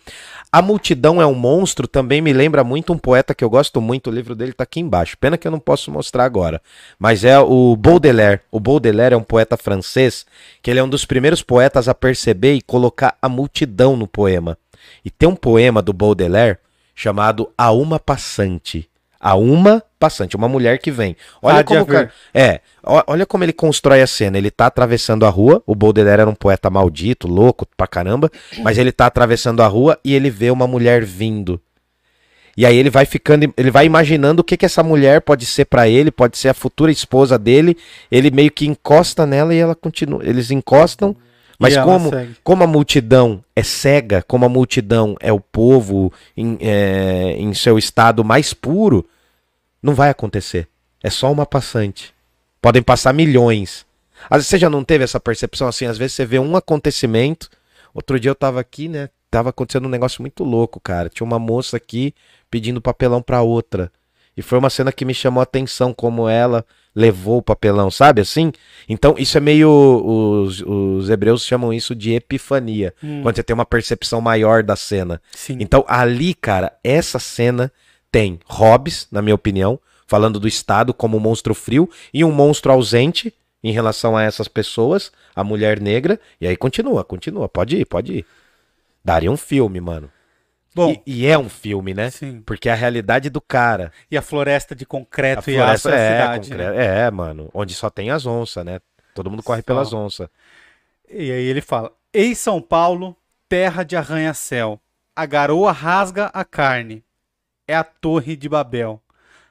A multidão é um monstro, também me lembra muito um poeta que eu gosto muito, o livro dele tá aqui embaixo. Pena que eu não posso mostrar agora. Mas é o Baudelaire. O Baudelaire é um poeta francês, que ele é um dos primeiros poetas a perceber e colocar a multidão no poema. E tem um poema do Baudelaire chamado A Uma Passante. A Uma Passante, uma mulher que vem. Olha de como cara, é, ó- olha como ele constrói a cena. Ele tá atravessando a rua. O Baudelaire era um poeta maldito, louco pra caramba. Mas ele tá atravessando a rua e ele vê uma mulher vindo. E aí ele vai ficando, ele vai imaginando o que que essa mulher pode ser pra ele, pode ser a futura esposa dele. Ele meio que encosta nela e ela continua. Eles encostam, mas como segue. como a multidão é cega, como a multidão é o povo em, é, em seu estado mais puro, não vai acontecer. É só uma passante. Podem passar milhões. Às vezes você já não teve essa percepção assim? Às vezes você vê um acontecimento. Outro dia eu tava aqui, né? Tava acontecendo um negócio muito louco, cara. Tinha uma moça aqui pedindo papelão pra outra. E foi uma cena que me chamou a atenção, como ela levou o papelão, sabe assim? Então, isso é meio. Os, os hebreus chamam isso de epifania. Hum, Quando você tem uma percepção maior da cena. sim. Então, ali, cara, essa cena tem Hobbes, na minha opinião, falando do Estado como um monstro frio e um monstro ausente em relação a essas pessoas, a mulher negra. E aí continua, continua. Pode ir, pode ir. Daria um filme, mano. Bom, E, e é um filme, né? sim. Porque é a realidade do cara. E a floresta de A concreto e floresta é a é, cidade, concre- né? é, mano. Onde só tem as onças, né? Todo mundo corre Só. pelas onças. E aí ele fala: Ei São Paulo, terra de arranha-céu, a garoa rasga a carne. É a Torre de Babel.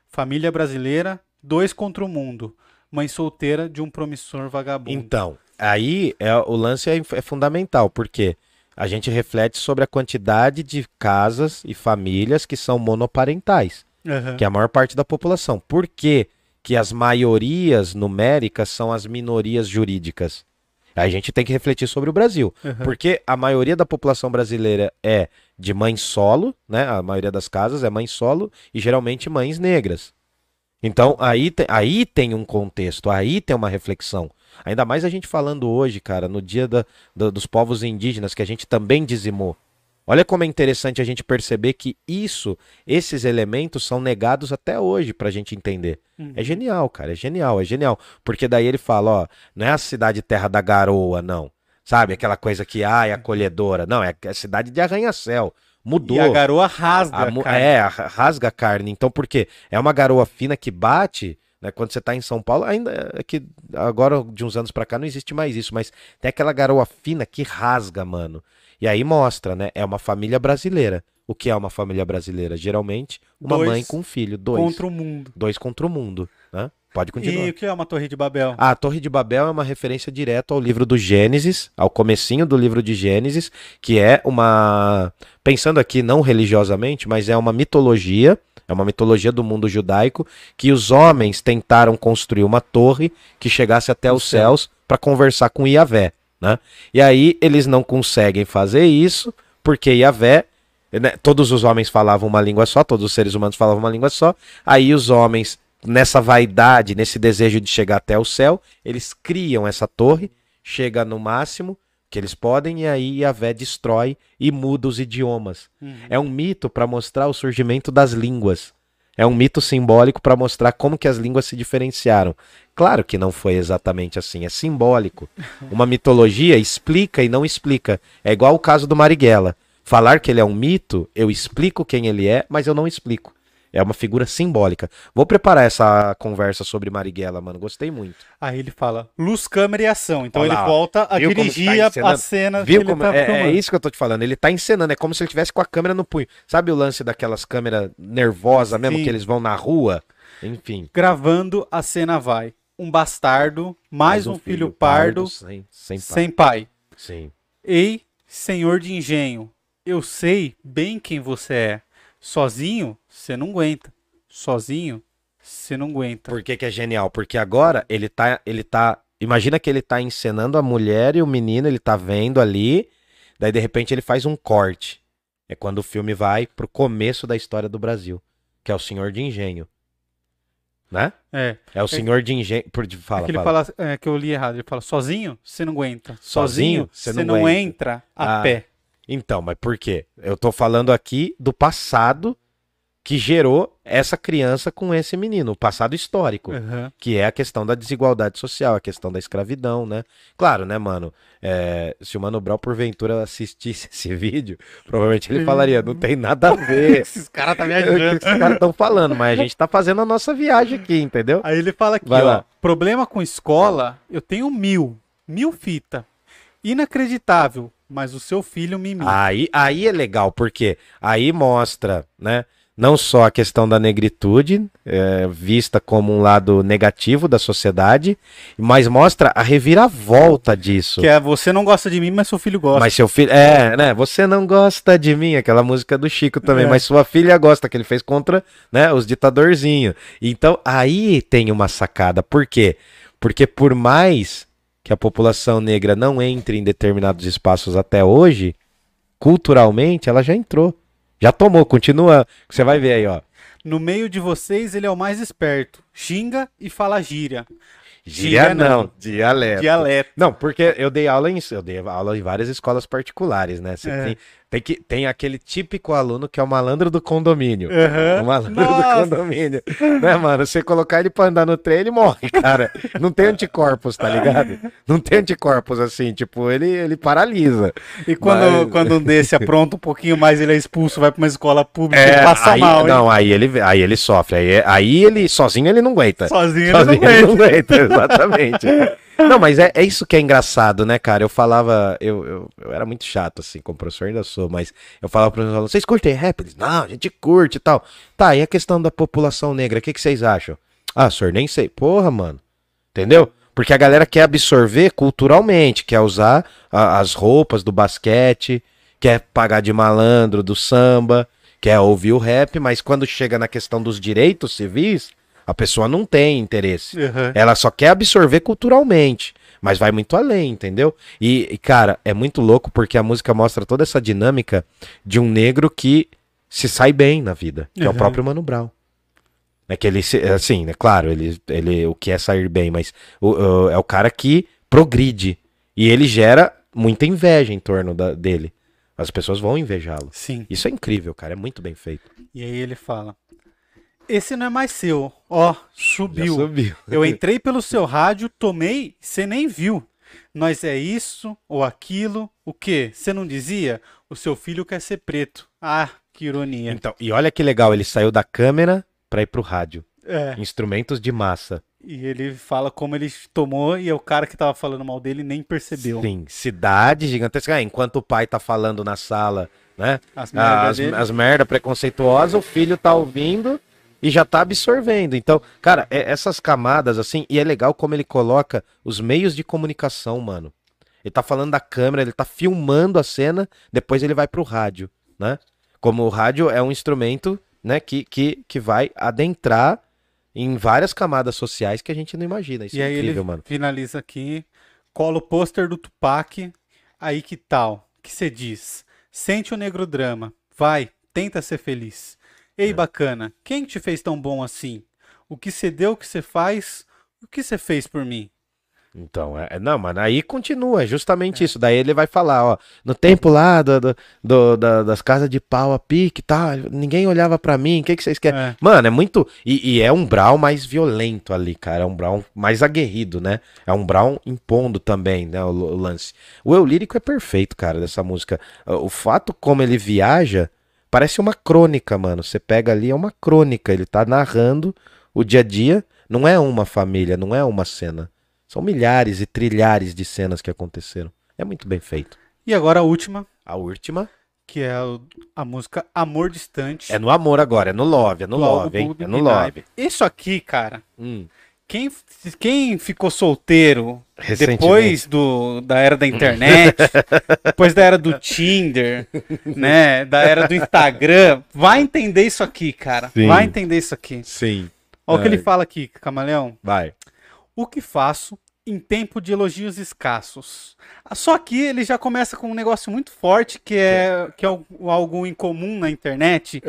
Família brasileira, dois contra o mundo. Mãe solteira de um promissor vagabundo. Então, aí é, o lance é, é fundamental, porque a gente reflete sobre a quantidade de casas e famílias que são monoparentais, Aham. que é a maior parte da população. Por que, que as maiorias numéricas são as minorias jurídicas? Aí a gente tem que refletir sobre o Brasil. Aham. Porque a maioria da população brasileira é de mãe solo, né? A maioria das casas é mãe solo e geralmente mães negras. Então aí, te- aí tem um contexto, aí tem uma reflexão. Ainda mais a gente falando hoje, cara, no dia da- da- dos povos indígenas, que a gente também dizimou. Olha como é interessante a gente perceber que isso, esses elementos são negados até hoje pra gente entender. Uhum. É genial, cara, é genial, é genial. Porque daí ele fala, ó, não é a cidade terra da garoa, não. Sabe, aquela coisa que, ah, é acolhedora. Não, é a cidade de arranha-céu. Mudou. E a garoa rasga A a mu- carne. É, a- rasga a carne. Então, por quê? É uma garoa fina que bate, né? Quando você tá em São Paulo, ainda é que agora, de uns anos pra cá, não existe mais isso, mas tem aquela garoa fina que rasga, mano. E aí mostra, né? É uma família brasileira. O que é uma família brasileira? Geralmente, uma Dois mãe com um filho. Dois. Contra o mundo. Dois contra o mundo, né? Pode continuar. E o que é uma Torre de Babel? A Torre de Babel é uma referência direta ao livro do Gênesis, ao comecinho do livro de Gênesis, que é uma, pensando aqui não religiosamente, mas é uma mitologia, é uma mitologia do mundo judaico, que os homens tentaram construir uma torre que chegasse até os céu. céus para conversar com Iavé, né? E aí eles não conseguem fazer isso, porque Iavé né, todos os homens falavam uma língua só, todos os seres humanos falavam uma língua só. Aí os homens, nessa vaidade, nesse desejo de chegar até o céu, eles criam essa torre, chega no máximo, que eles podem, e aí Yahvé destrói e muda os idiomas. Uhum. É um mito para mostrar o surgimento das línguas. É um mito simbólico para mostrar como que as línguas se diferenciaram. Claro que não foi exatamente assim, é simbólico. Uma mitologia explica e não explica. É igual o caso do Marighella. Falar que ele é um mito, eu explico quem ele é, mas eu não explico. É uma figura simbólica. Vou preparar essa conversa sobre Marighella, mano. Gostei muito. Aí ele fala luz, câmera e ação. Então Olha ele lá, volta a dirigir tá a- cena Viu como tá é, é isso que eu tô te falando. Ele tá encenando, é como se ele tivesse com a câmera no punho. Sabe o lance daquelas câmeras nervosas mesmo Sim. que eles vão na rua? Enfim. Gravando, a cena vai. Um bastardo, mais, um, filho, pardo, sem, sem pai. sem pai. Sim. Ei, senhor de engenho, eu sei bem quem você é. Sozinho, você não aguenta. Sozinho, você não aguenta. Por que, que é genial? Porque agora ele tá, ele tá. Imagina que ele tá encenando a mulher e o menino, ele tá vendo ali. Daí de repente ele faz um corte. É quando o filme vai pro começo da história do Brasil, que é o Senhor de Engenho. Né? É, É o Senhor de Engenho. Por, fala, é que ele fala. fala, é, que eu li errado. Ele fala, sozinho, você não aguenta. Sozinho, você não não, entra a Ah. pé. Então, mas por quê? Eu tô falando aqui do passado que gerou essa criança com esse menino, o passado histórico. Aham. Que é a questão da desigualdade social, a questão da escravidão, né? Claro, né, mano? É, se o Mano Brown, porventura, assistisse esse vídeo, provavelmente ele falaria, não tem nada a ver. Esses caras tá o que os caras estão falando, mas a gente tá fazendo a nossa viagem aqui, entendeu? Aí ele fala aqui, Vai ó. lá. Problema com escola, eu tenho mil. Mil fita. Inacreditável, mas o seu filho me imita. Aí, aí é legal, porque aí mostra, né? Não só a questão da negritude, é, vista como um lado negativo da sociedade, mas mostra a reviravolta disso. Que é, você não gosta de mim, mas seu filho gosta. Mas seu filho. É, né? Você não gosta de mim, aquela música do Chico também, É. mas sua filha gosta, que ele fez contra né, os ditadorzinhos. Então aí tem uma sacada. Por quê? Porque por mais que a população negra não entre em determinados espaços até hoje, culturalmente ela já entrou. Já tomou, continua. Você vai ver aí, ó. No meio de vocês, ele é o mais esperto. Xinga e fala gíria. Gíria Gíria não, não. dialeto. Dialeto. Não, porque eu dei aula em eu dei aula em várias escolas particulares, né? Você É. tem, tem, que, tem aquele típico aluno que é o malandro do condomínio. Aham. O malandro Nossa. do condomínio. né, mano? Você colocar ele pra andar no trem, ele morre, cara. Não tem anticorpos, tá ligado? Não tem anticorpos assim, tipo, ele, ele paralisa. E quando, Mas- quando um desse apronta um pouquinho mais, ele é expulso, vai pra uma escola pública É, e passa aí, mal, hein? Não, aí ele, aí ele sofre. Aí, aí ele, sozinho, ele não aguenta. Sozinho, Sozinho ele não ele aguenta. não aguenta, exatamente. Não, mas é, é isso que é engraçado, né, cara? Eu falava, eu, eu, eu era muito chato, assim, como professor ainda sou, mas eu falava para os alunos, vocês curtem rap? Eles, não, a gente curte e tal. Tá, e a questão da população negra, o que, que vocês acham? Ah, senhor, nem sei. Porra, mano. Entendeu? Porque a galera quer absorver culturalmente, quer usar a- as roupas do basquete, quer pagar de malandro do samba, quer ouvir o rap, mas quando chega na questão dos direitos civis, a pessoa não tem interesse. Aham. Ela só quer absorver culturalmente, mas vai muito além, entendeu? E, e, cara, é muito louco porque a música mostra toda essa dinâmica de um negro que se sai bem na vida, que é o Uhum. próprio Mano Brown. É que ele, se- assim, né, claro, ele, ele o que é sair bem, mas o- o- é o cara que progride. E ele gera muita inveja em torno da- dele. As pessoas vão invejá-lo. Sim. Isso é incrível, cara, é muito bem feito. E aí ele fala: Esse não é mais seu. Ó, subiu. Subiu. Eu entrei pelo seu rádio, tomei, você nem viu. Nós é isso ou aquilo. O quê? Você não dizia? O seu filho quer ser preto. Ah, que ironia. Então, e olha que legal, ele saiu da câmera pra ir pro rádio. É. Instrumentos de massa. E ele fala como ele tomou e é o cara que tava falando mal dele nem percebeu. Sim, cidade gigantesca. Ah, enquanto o pai tá falando na sala, né? As Ah, merdas As, dele. as merda preconceituosas, o filho tá ouvindo e já tá absorvendo. Então, cara, é- essas camadas, assim, e é legal como ele coloca os meios de comunicação, mano. Ele tá falando da câmera, ele tá filmando a cena, depois ele vai pro rádio, né? Como o rádio é um instrumento, né, que, que, que vai adentrar em várias camadas sociais que a gente não imagina. Isso E é aí incrível, ele mano. finaliza aqui, cola o pôster do Tupac, aí que tal? Que você diz? Sente o negro drama, vai, tenta ser feliz. É. Ei, bacana, quem te fez tão bom assim? O que você deu, o que você faz, o que você fez por mim? Então, é, é- não, mano, aí continua, é justamente isso. Daí ele vai falar, ó, no tempo lá do, do- do- da- das casas de pau a pique, tá? Ninguém olhava pra mim, o que, que vocês querem? É. Mano, é muito. E, e é um Brown mais violento ali, cara. É um Brown mais aguerrido, né? É um Brown impondo também, né? O, o lance. O eu lírico é perfeito, cara, dessa música. O fato como ele viaja parece uma crônica, mano. Você pega ali, é uma crônica. Ele tá narrando o dia a dia. Não é uma família, não é uma cena. São milhares e trilhares de cenas que aconteceram. É muito bem feito. E agora a última, A última que é a música Amor Distante. é no amor agora, é no love, é no love, hein? É no love. Isso aqui, cara, Hum. Quem, quem ficou solteiro depois do, da era da internet, depois da era do Tinder, né, da era do Instagram, vai entender isso aqui, cara. Sim. Vai entender isso aqui. Sim. Olha o que ele fala aqui, Camaleão. Vai. O que faço em tempo de elogios escassos? Ah, Só que ele já começa com um negócio muito forte que é, que é al- algo incomum na internet,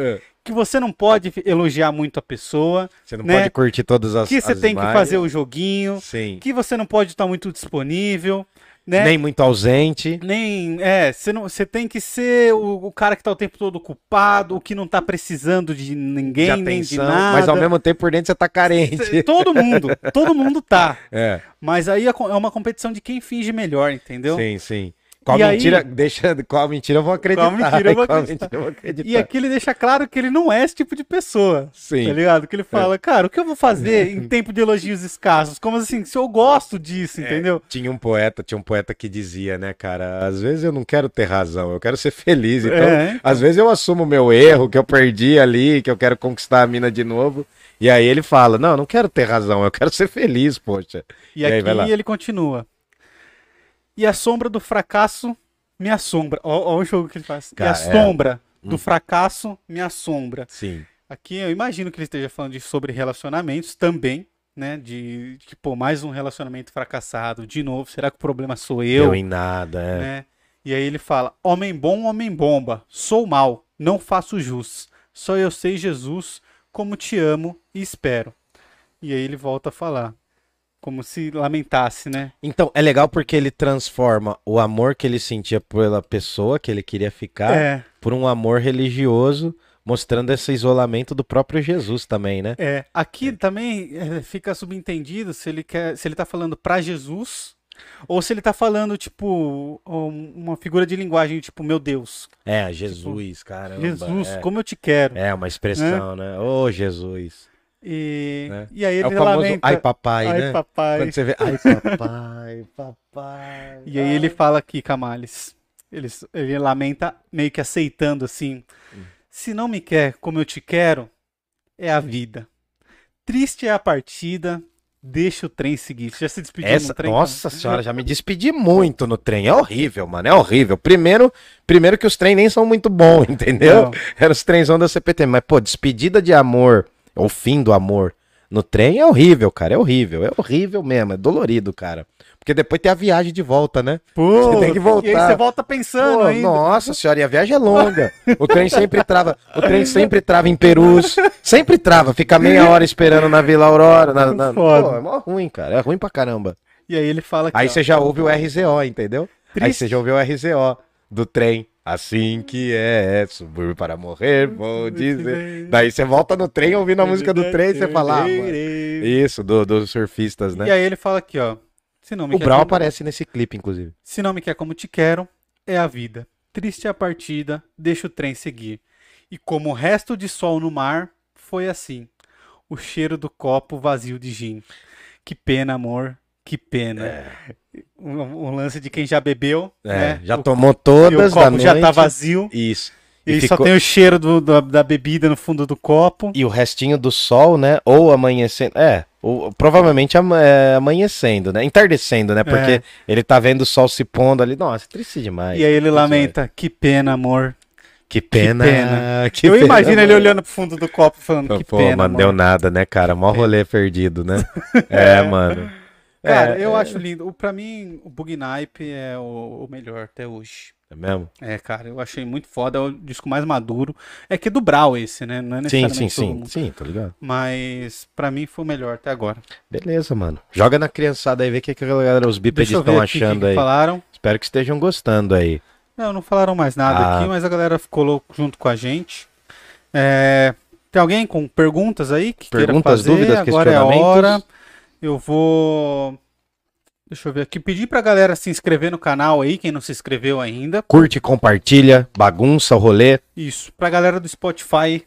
que você não pode elogiar muito a pessoa, Você não Né? pode curtir todas as que você as tem que imagens. fazer o joguinho, Sim. que você não pode estar muito disponível, né? Nem muito ausente. Nem, é, você, não, você tem que ser o, o cara que tá o tempo todo ocupado, o que não tá precisando de ninguém, de nem de atenção, nada. mas ao mesmo tempo por dentro você tá carente. Cê- Todo mundo, todo mundo tá. É, Mas aí é uma competição de quem finge melhor, entendeu? sim, sim. Qual E aí- mentira, deixa, qual mentira eu vou acreditar. Qual mentira eu vou acreditar. eu vou acreditar. E aqui ele deixa claro que ele não é esse tipo de pessoa. Sim. Tá ligado? Que ele fala, cara, o que eu vou fazer em tempo de elogios escassos? Como assim, se eu gosto disso, entendeu? Tinha um poeta, tinha um poeta que dizia, né, cara, às vezes eu não quero ter razão, eu quero ser feliz. Então, É. às vezes eu assumo o meu erro, que eu perdi ali, que eu quero conquistar a mina de novo. E aí ele fala: "Não, eu não quero ter razão, eu quero ser feliz, poxa". E, E aí, aqui ele continua. E a sombra do fracasso me assombra. Ó o jogo que ele faz. Cara, e a é. sombra do Hum. fracasso me assombra. Sim. Aqui eu imagino que ele esteja falando de, sobre relacionamentos também, né? De, de que, pô, mais um relacionamento fracassado. De novo, será que o problema sou eu? Deu em nada, é. né? E aí ele fala: Homem bom, homem bomba, sou mal, não faço jus. Só eu sei, Jesus, como te amo e espero. E aí ele volta a falar, como se lamentasse, né? Então, é legal porque ele transforma o amor que ele sentia pela pessoa que ele queria ficar É, por um amor religioso, mostrando esse isolamento do próprio Jesus também, né? é. Aqui também é, fica subentendido se ele quer, se ele tá falando pra Jesus ou se ele tá falando tipo um- uma figura de linguagem tipo meu Deus, É, Jesus, caramba. Jesus, é. como eu te quero. É uma expressão, né? Ô, Jesus. E, É. e aí É ele o famoso lamenta. ai papai, Ai, né? papai. Quando você vê, ai papai, papai. E aí ele fala aqui, Camales, ele, ele lamenta meio que aceitando assim, Hum. se não me quer como eu te quero, é a vida. Triste é a partida, deixa o trem seguir. Você já se despediu Essa, no trem? nossa senhora, já me despedi muito no trem. É horrível, mano, é horrível. Primeiro, primeiro que os trem nem são muito bons, entendeu? Eram os trenzão da CPT. Mas, pô, despedida de amor, ou fim do amor, no trem é horrível, cara. É horrível. É horrível mesmo. É dolorido, cara. Porque depois tem a viagem de volta, né? Pô, Você tem que voltar. E aí você volta pensando Pô, ainda. nossa senhora, e a viagem é longa. O trem sempre trava. O trem sempre trava em Perus. Sempre trava. Fica meia hora esperando na Vila Aurora. Na, na-. Pô, é mó ruim, cara. É ruim pra caramba. E aí ele fala aqui, Aí ó, você já ouve o RZO, entendeu? Aí Triste. você já ouviu o RZO do trem. Assim que é, subúrbio para morrer, vou dizer. Daí você volta no trem ouvindo a música do trem e você fala, ah. Isso, do- dos surfistas, E né? aí ele fala aqui, ó. Se não me O quer Brau como- aparece nesse clipe, inclusive. Se não me quer como te quero, é a vida. Triste é a partida, deixa o trem seguir. E como o resto de sol no mar, foi assim. O cheiro do copo vazio de gin. Que pena, amor, que pena. Um, um lance de quem já bebeu, É, né? já O- tomou e o todas da copo noite. já tá vazio. Isso. E, ficou- só tem o cheiro do- da, da bebida no fundo do copo. E o restinho do sol, né? Ou amanhecendo. É, ou, provavelmente é, amanhecendo, né? Entardecendo, né? Porque É. ele tá vendo o sol se pondo ali. Nossa, triste demais. E aí ele lamenta, que pena, amor. Que pena. pena. que Eu pena, imagino ele mano. olhando pro fundo do copo falando, que Pô, pena, mano, amor. deu nada, né, cara? Mó rolê perdido, né? É, mano. Cara, É, eu é. acho lindo. O, pra mim, o Bug Nipe é o, o melhor até hoje. É mesmo? É, cara, eu achei muito foda. É o disco mais maduro. É que é do Brau esse, né? Não é Sim, necessariamente sim, sim. mundo. Sim, tô ligado. Mas pra mim foi o melhor até agora. Beleza, mano. Joga na criançada aí, vê o que, que a galera, os bípedes estão que achando que aí. falaram. Espero que estejam gostando aí. Não, não falaram mais nada Ah. aqui, mas a galera colou junto com a gente. É, Tem alguém com perguntas aí que Perguntas, queira fazer? dúvidas, Agora é a hora. Eu vou. Deixa eu ver aqui. Pedir pra galera se inscrever no canal aí, quem não se inscreveu ainda. Curte, compartilha, bagunça o rolê. Isso. Pra galera do Spotify,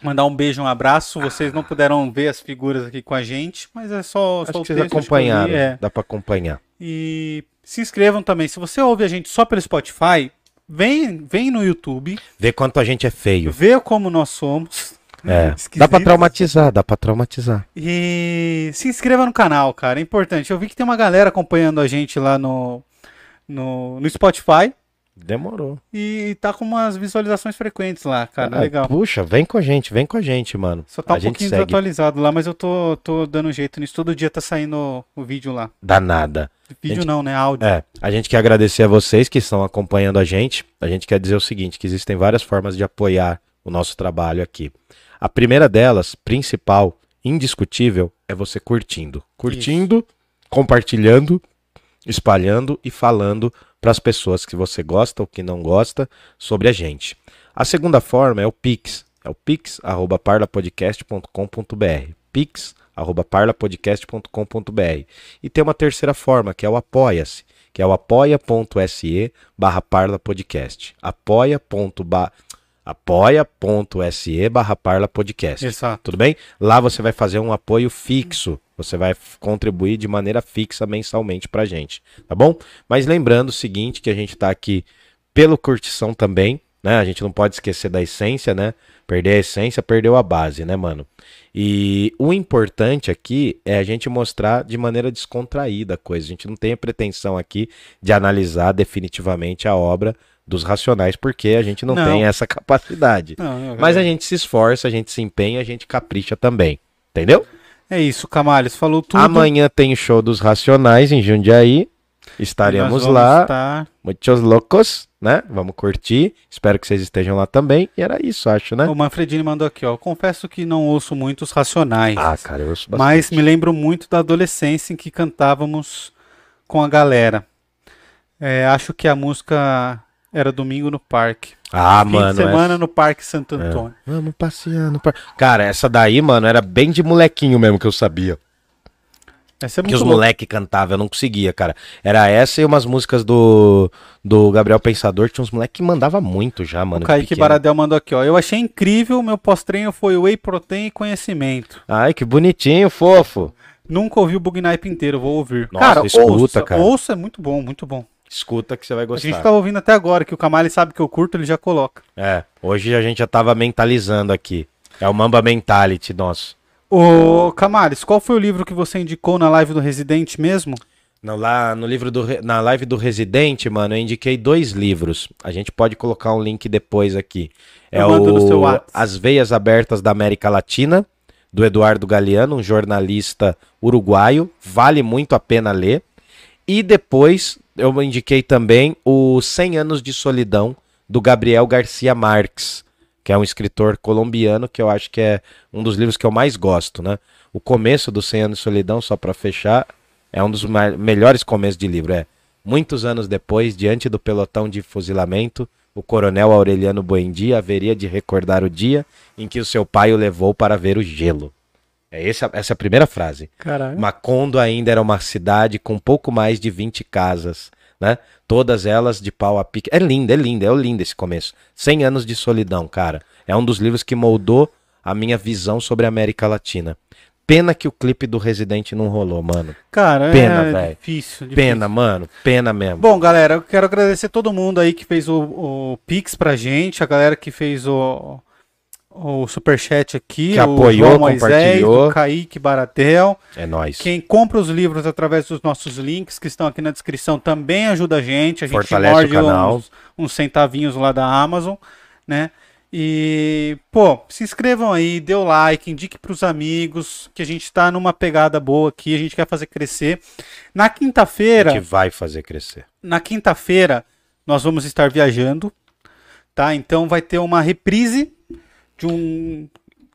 mandar um beijo, um abraço. Vocês não puderam ver as figuras aqui com a gente, mas é só, Acho só que acho que eu li, acompanharam. é. Dá pra acompanhar. E se inscrevam também. Se você ouve a gente só pelo Spotify, vem, vem no YouTube, Vê quanto a gente é feio. vê como nós somos. É. Dá Esquisito. pra traumatizar, dá pra traumatizar. E se inscreva no canal, cara. É importante. Eu vi que tem uma galera acompanhando a gente lá no, no, no Spotify Demorou. e tá com umas visualizações frequentes lá, cara. Ah, Legal. Puxa, vem com a gente, vem com a gente, mano. Só tá a um gente pouquinho segue. desatualizado lá, mas eu tô, tô dando jeito nisso. Todo dia tá saindo o vídeo lá. Danada. Vídeo Gente- não, né? Áudio. É, a gente quer agradecer a vocês que estão acompanhando a gente. A gente quer dizer o seguinte, que existem várias formas de apoiar o nosso trabalho aqui. A primeira delas, principal, indiscutível, é você curtindo. Curtindo, compartilhando, espalhando e falando para as pessoas que você gosta ou que não gosta sobre a gente. A segunda forma é o Pix. É o pix@parlapodcast.com.br. Pix arroba parlapodcast.com.br. E tem uma terceira forma, que é o Apoia-se, que é o apoia.se barra parlapodcast. Apoia.ba apoia.se barra parlapodcast. Exato. Tudo bem? Lá você vai fazer um apoio fixo. Você vai contribuir de maneira fixa mensalmente pra gente, tá bom? Mas lembrando o seguinte, que a gente tá aqui pelo curtição também, né? A gente não pode esquecer da essência, né? Perder a essência, perdeu a base, né, mano? E o importante aqui é a gente mostrar de maneira descontraída a coisa. A gente não tem a pretensão aqui de analisar definitivamente a obra dos Racionais, porque a gente não, Não. tem essa capacidade. Não, Mas a gente se esforça, a gente se empenha, a gente capricha também. Entendeu? É isso, Camales. Falou tudo. Amanhã tem show dos Racionais em Jundiaí. Estaremos lá. estar- Muitos loucos, né? Vamos curtir. Espero que vocês estejam lá também. E era isso, acho, né? O Manfredini mandou aqui, ó. Confesso que não ouço muito os Racionais. Ah, cara, eu ouço bastante. Mas me lembro muito da adolescência em que cantávamos com a galera. É, acho que a música era Domingo no Parque. Ah, Fim mano. de semana essa- no Parque Santo Antônio. Vamos passear no parque. Cara, essa daí, mano, era bem de molequinho mesmo que eu sabia. Essa é Que muito os louca. moleque cantavam, eu não conseguia, cara. Era essa e umas músicas do, do Gabriel Pensador. Tinha uns moleque que mandava muito já, mano. O Kaique pequeno. Baradel mandou aqui, ó. Eu achei incrível, meu pós-treino foi Whey Protein e conhecimento. Ai, que bonitinho, fofo. Nunca ouvi o Bugnipe inteiro, vou ouvir. Nossa, cara, escuta, ouça, cara. ouça, é muito bom, muito bom. Escuta que você vai A gostar. gente tá ouvindo até agora, que o Kamali sabe que eu curto, ele já coloca. É, hoje a gente já tava mentalizando aqui. É o Mamba Mentality nosso. Ô, Camales, qual foi o livro que você indicou na live do Residente mesmo? No, lá no livro do na live do Residente, mano, eu indiquei dois livros. A gente pode colocar um link depois aqui. É o. As Veias Abertas da América Latina, do Eduardo Galeano, um jornalista uruguaio. Vale muito a pena ler. E depois eu indiquei também o 100 Anos de Solidão, do Gabriel Garcia Marques, que é um escritor colombiano que eu acho que é um dos livros que eu mais gosto, né? O começo do 100 Anos de Solidão, só para fechar, é um dos melhores começos de livro. É muitos anos depois, diante do pelotão de fuzilamento, o coronel Aureliano Buendia haveria de recordar o dia em que o seu pai o levou para ver o gelo. É essa, essa é a primeira frase. Caralho. Macondo ainda era uma cidade com pouco mais de 20 casas, né? Todas elas de pau a pique. É lindo, é lindo, é lindo esse começo. 100 anos de solidão, cara. É um dos livros que moldou a minha visão sobre a América Latina. Pena que o clipe do Residente não rolou, mano. Cara, Pena, é velho. difícil, difícil. Pena, mano. Pena mesmo. Bom, galera, eu quero agradecer todo mundo aí que fez o, o Pix pra gente, a galera que fez o, o Superchat aqui, Que o apoiou, João Moisés, compartilhou. o Kaique Baratel. É nóis. Quem compra os livros através dos nossos links que estão aqui na descrição também ajuda a gente. A gente Fortalece morde o canal. Uns, uns centavinhos lá da Amazon, né? E, pô, se inscrevam aí, dê o like, indique pros amigos, que a gente tá numa pegada boa aqui, a gente quer fazer crescer. Na A quinta-feira, gente vai fazer crescer. na quinta-feira, nós vamos estar viajando, tá? Então vai ter uma reprise de um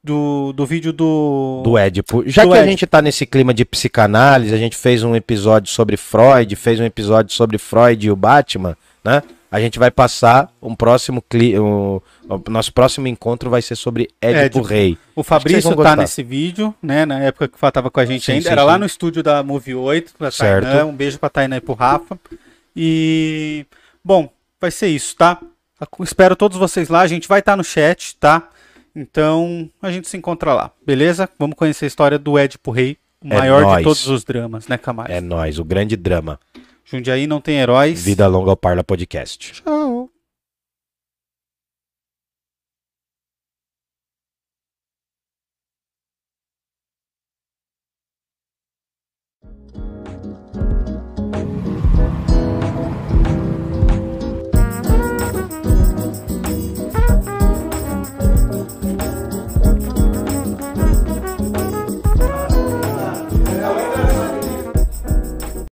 do, do vídeo do Do Édipo. Já Do que a Édipo. gente tá nesse clima de psicanálise, a gente fez um episódio sobre Freud, fez um episódio sobre Freud e o Batman, né? A gente vai passar um próximo cli o nosso próximo encontro vai ser sobre Édipo Édipo. Rei. O Fabrício tá gostar. nesse vídeo, né? Na época que tava com a gente Sim, ainda. sim, Era sim. lá no estúdio da Movie 8, pra Certo. Um beijo pra Tainan e pro Rafa. E. Bom, vai ser isso, tá? Espero todos vocês lá. A gente vai estar no chat, tá? Então a gente se encontra lá, beleza? Vamos conhecer a história do Édipo Rei, o É maior nóis. de todos os dramas, né, Camargo? É nós, o grande drama. Jundiaí não tem heróis. Vida longa ao Parla Podcast. Tchau.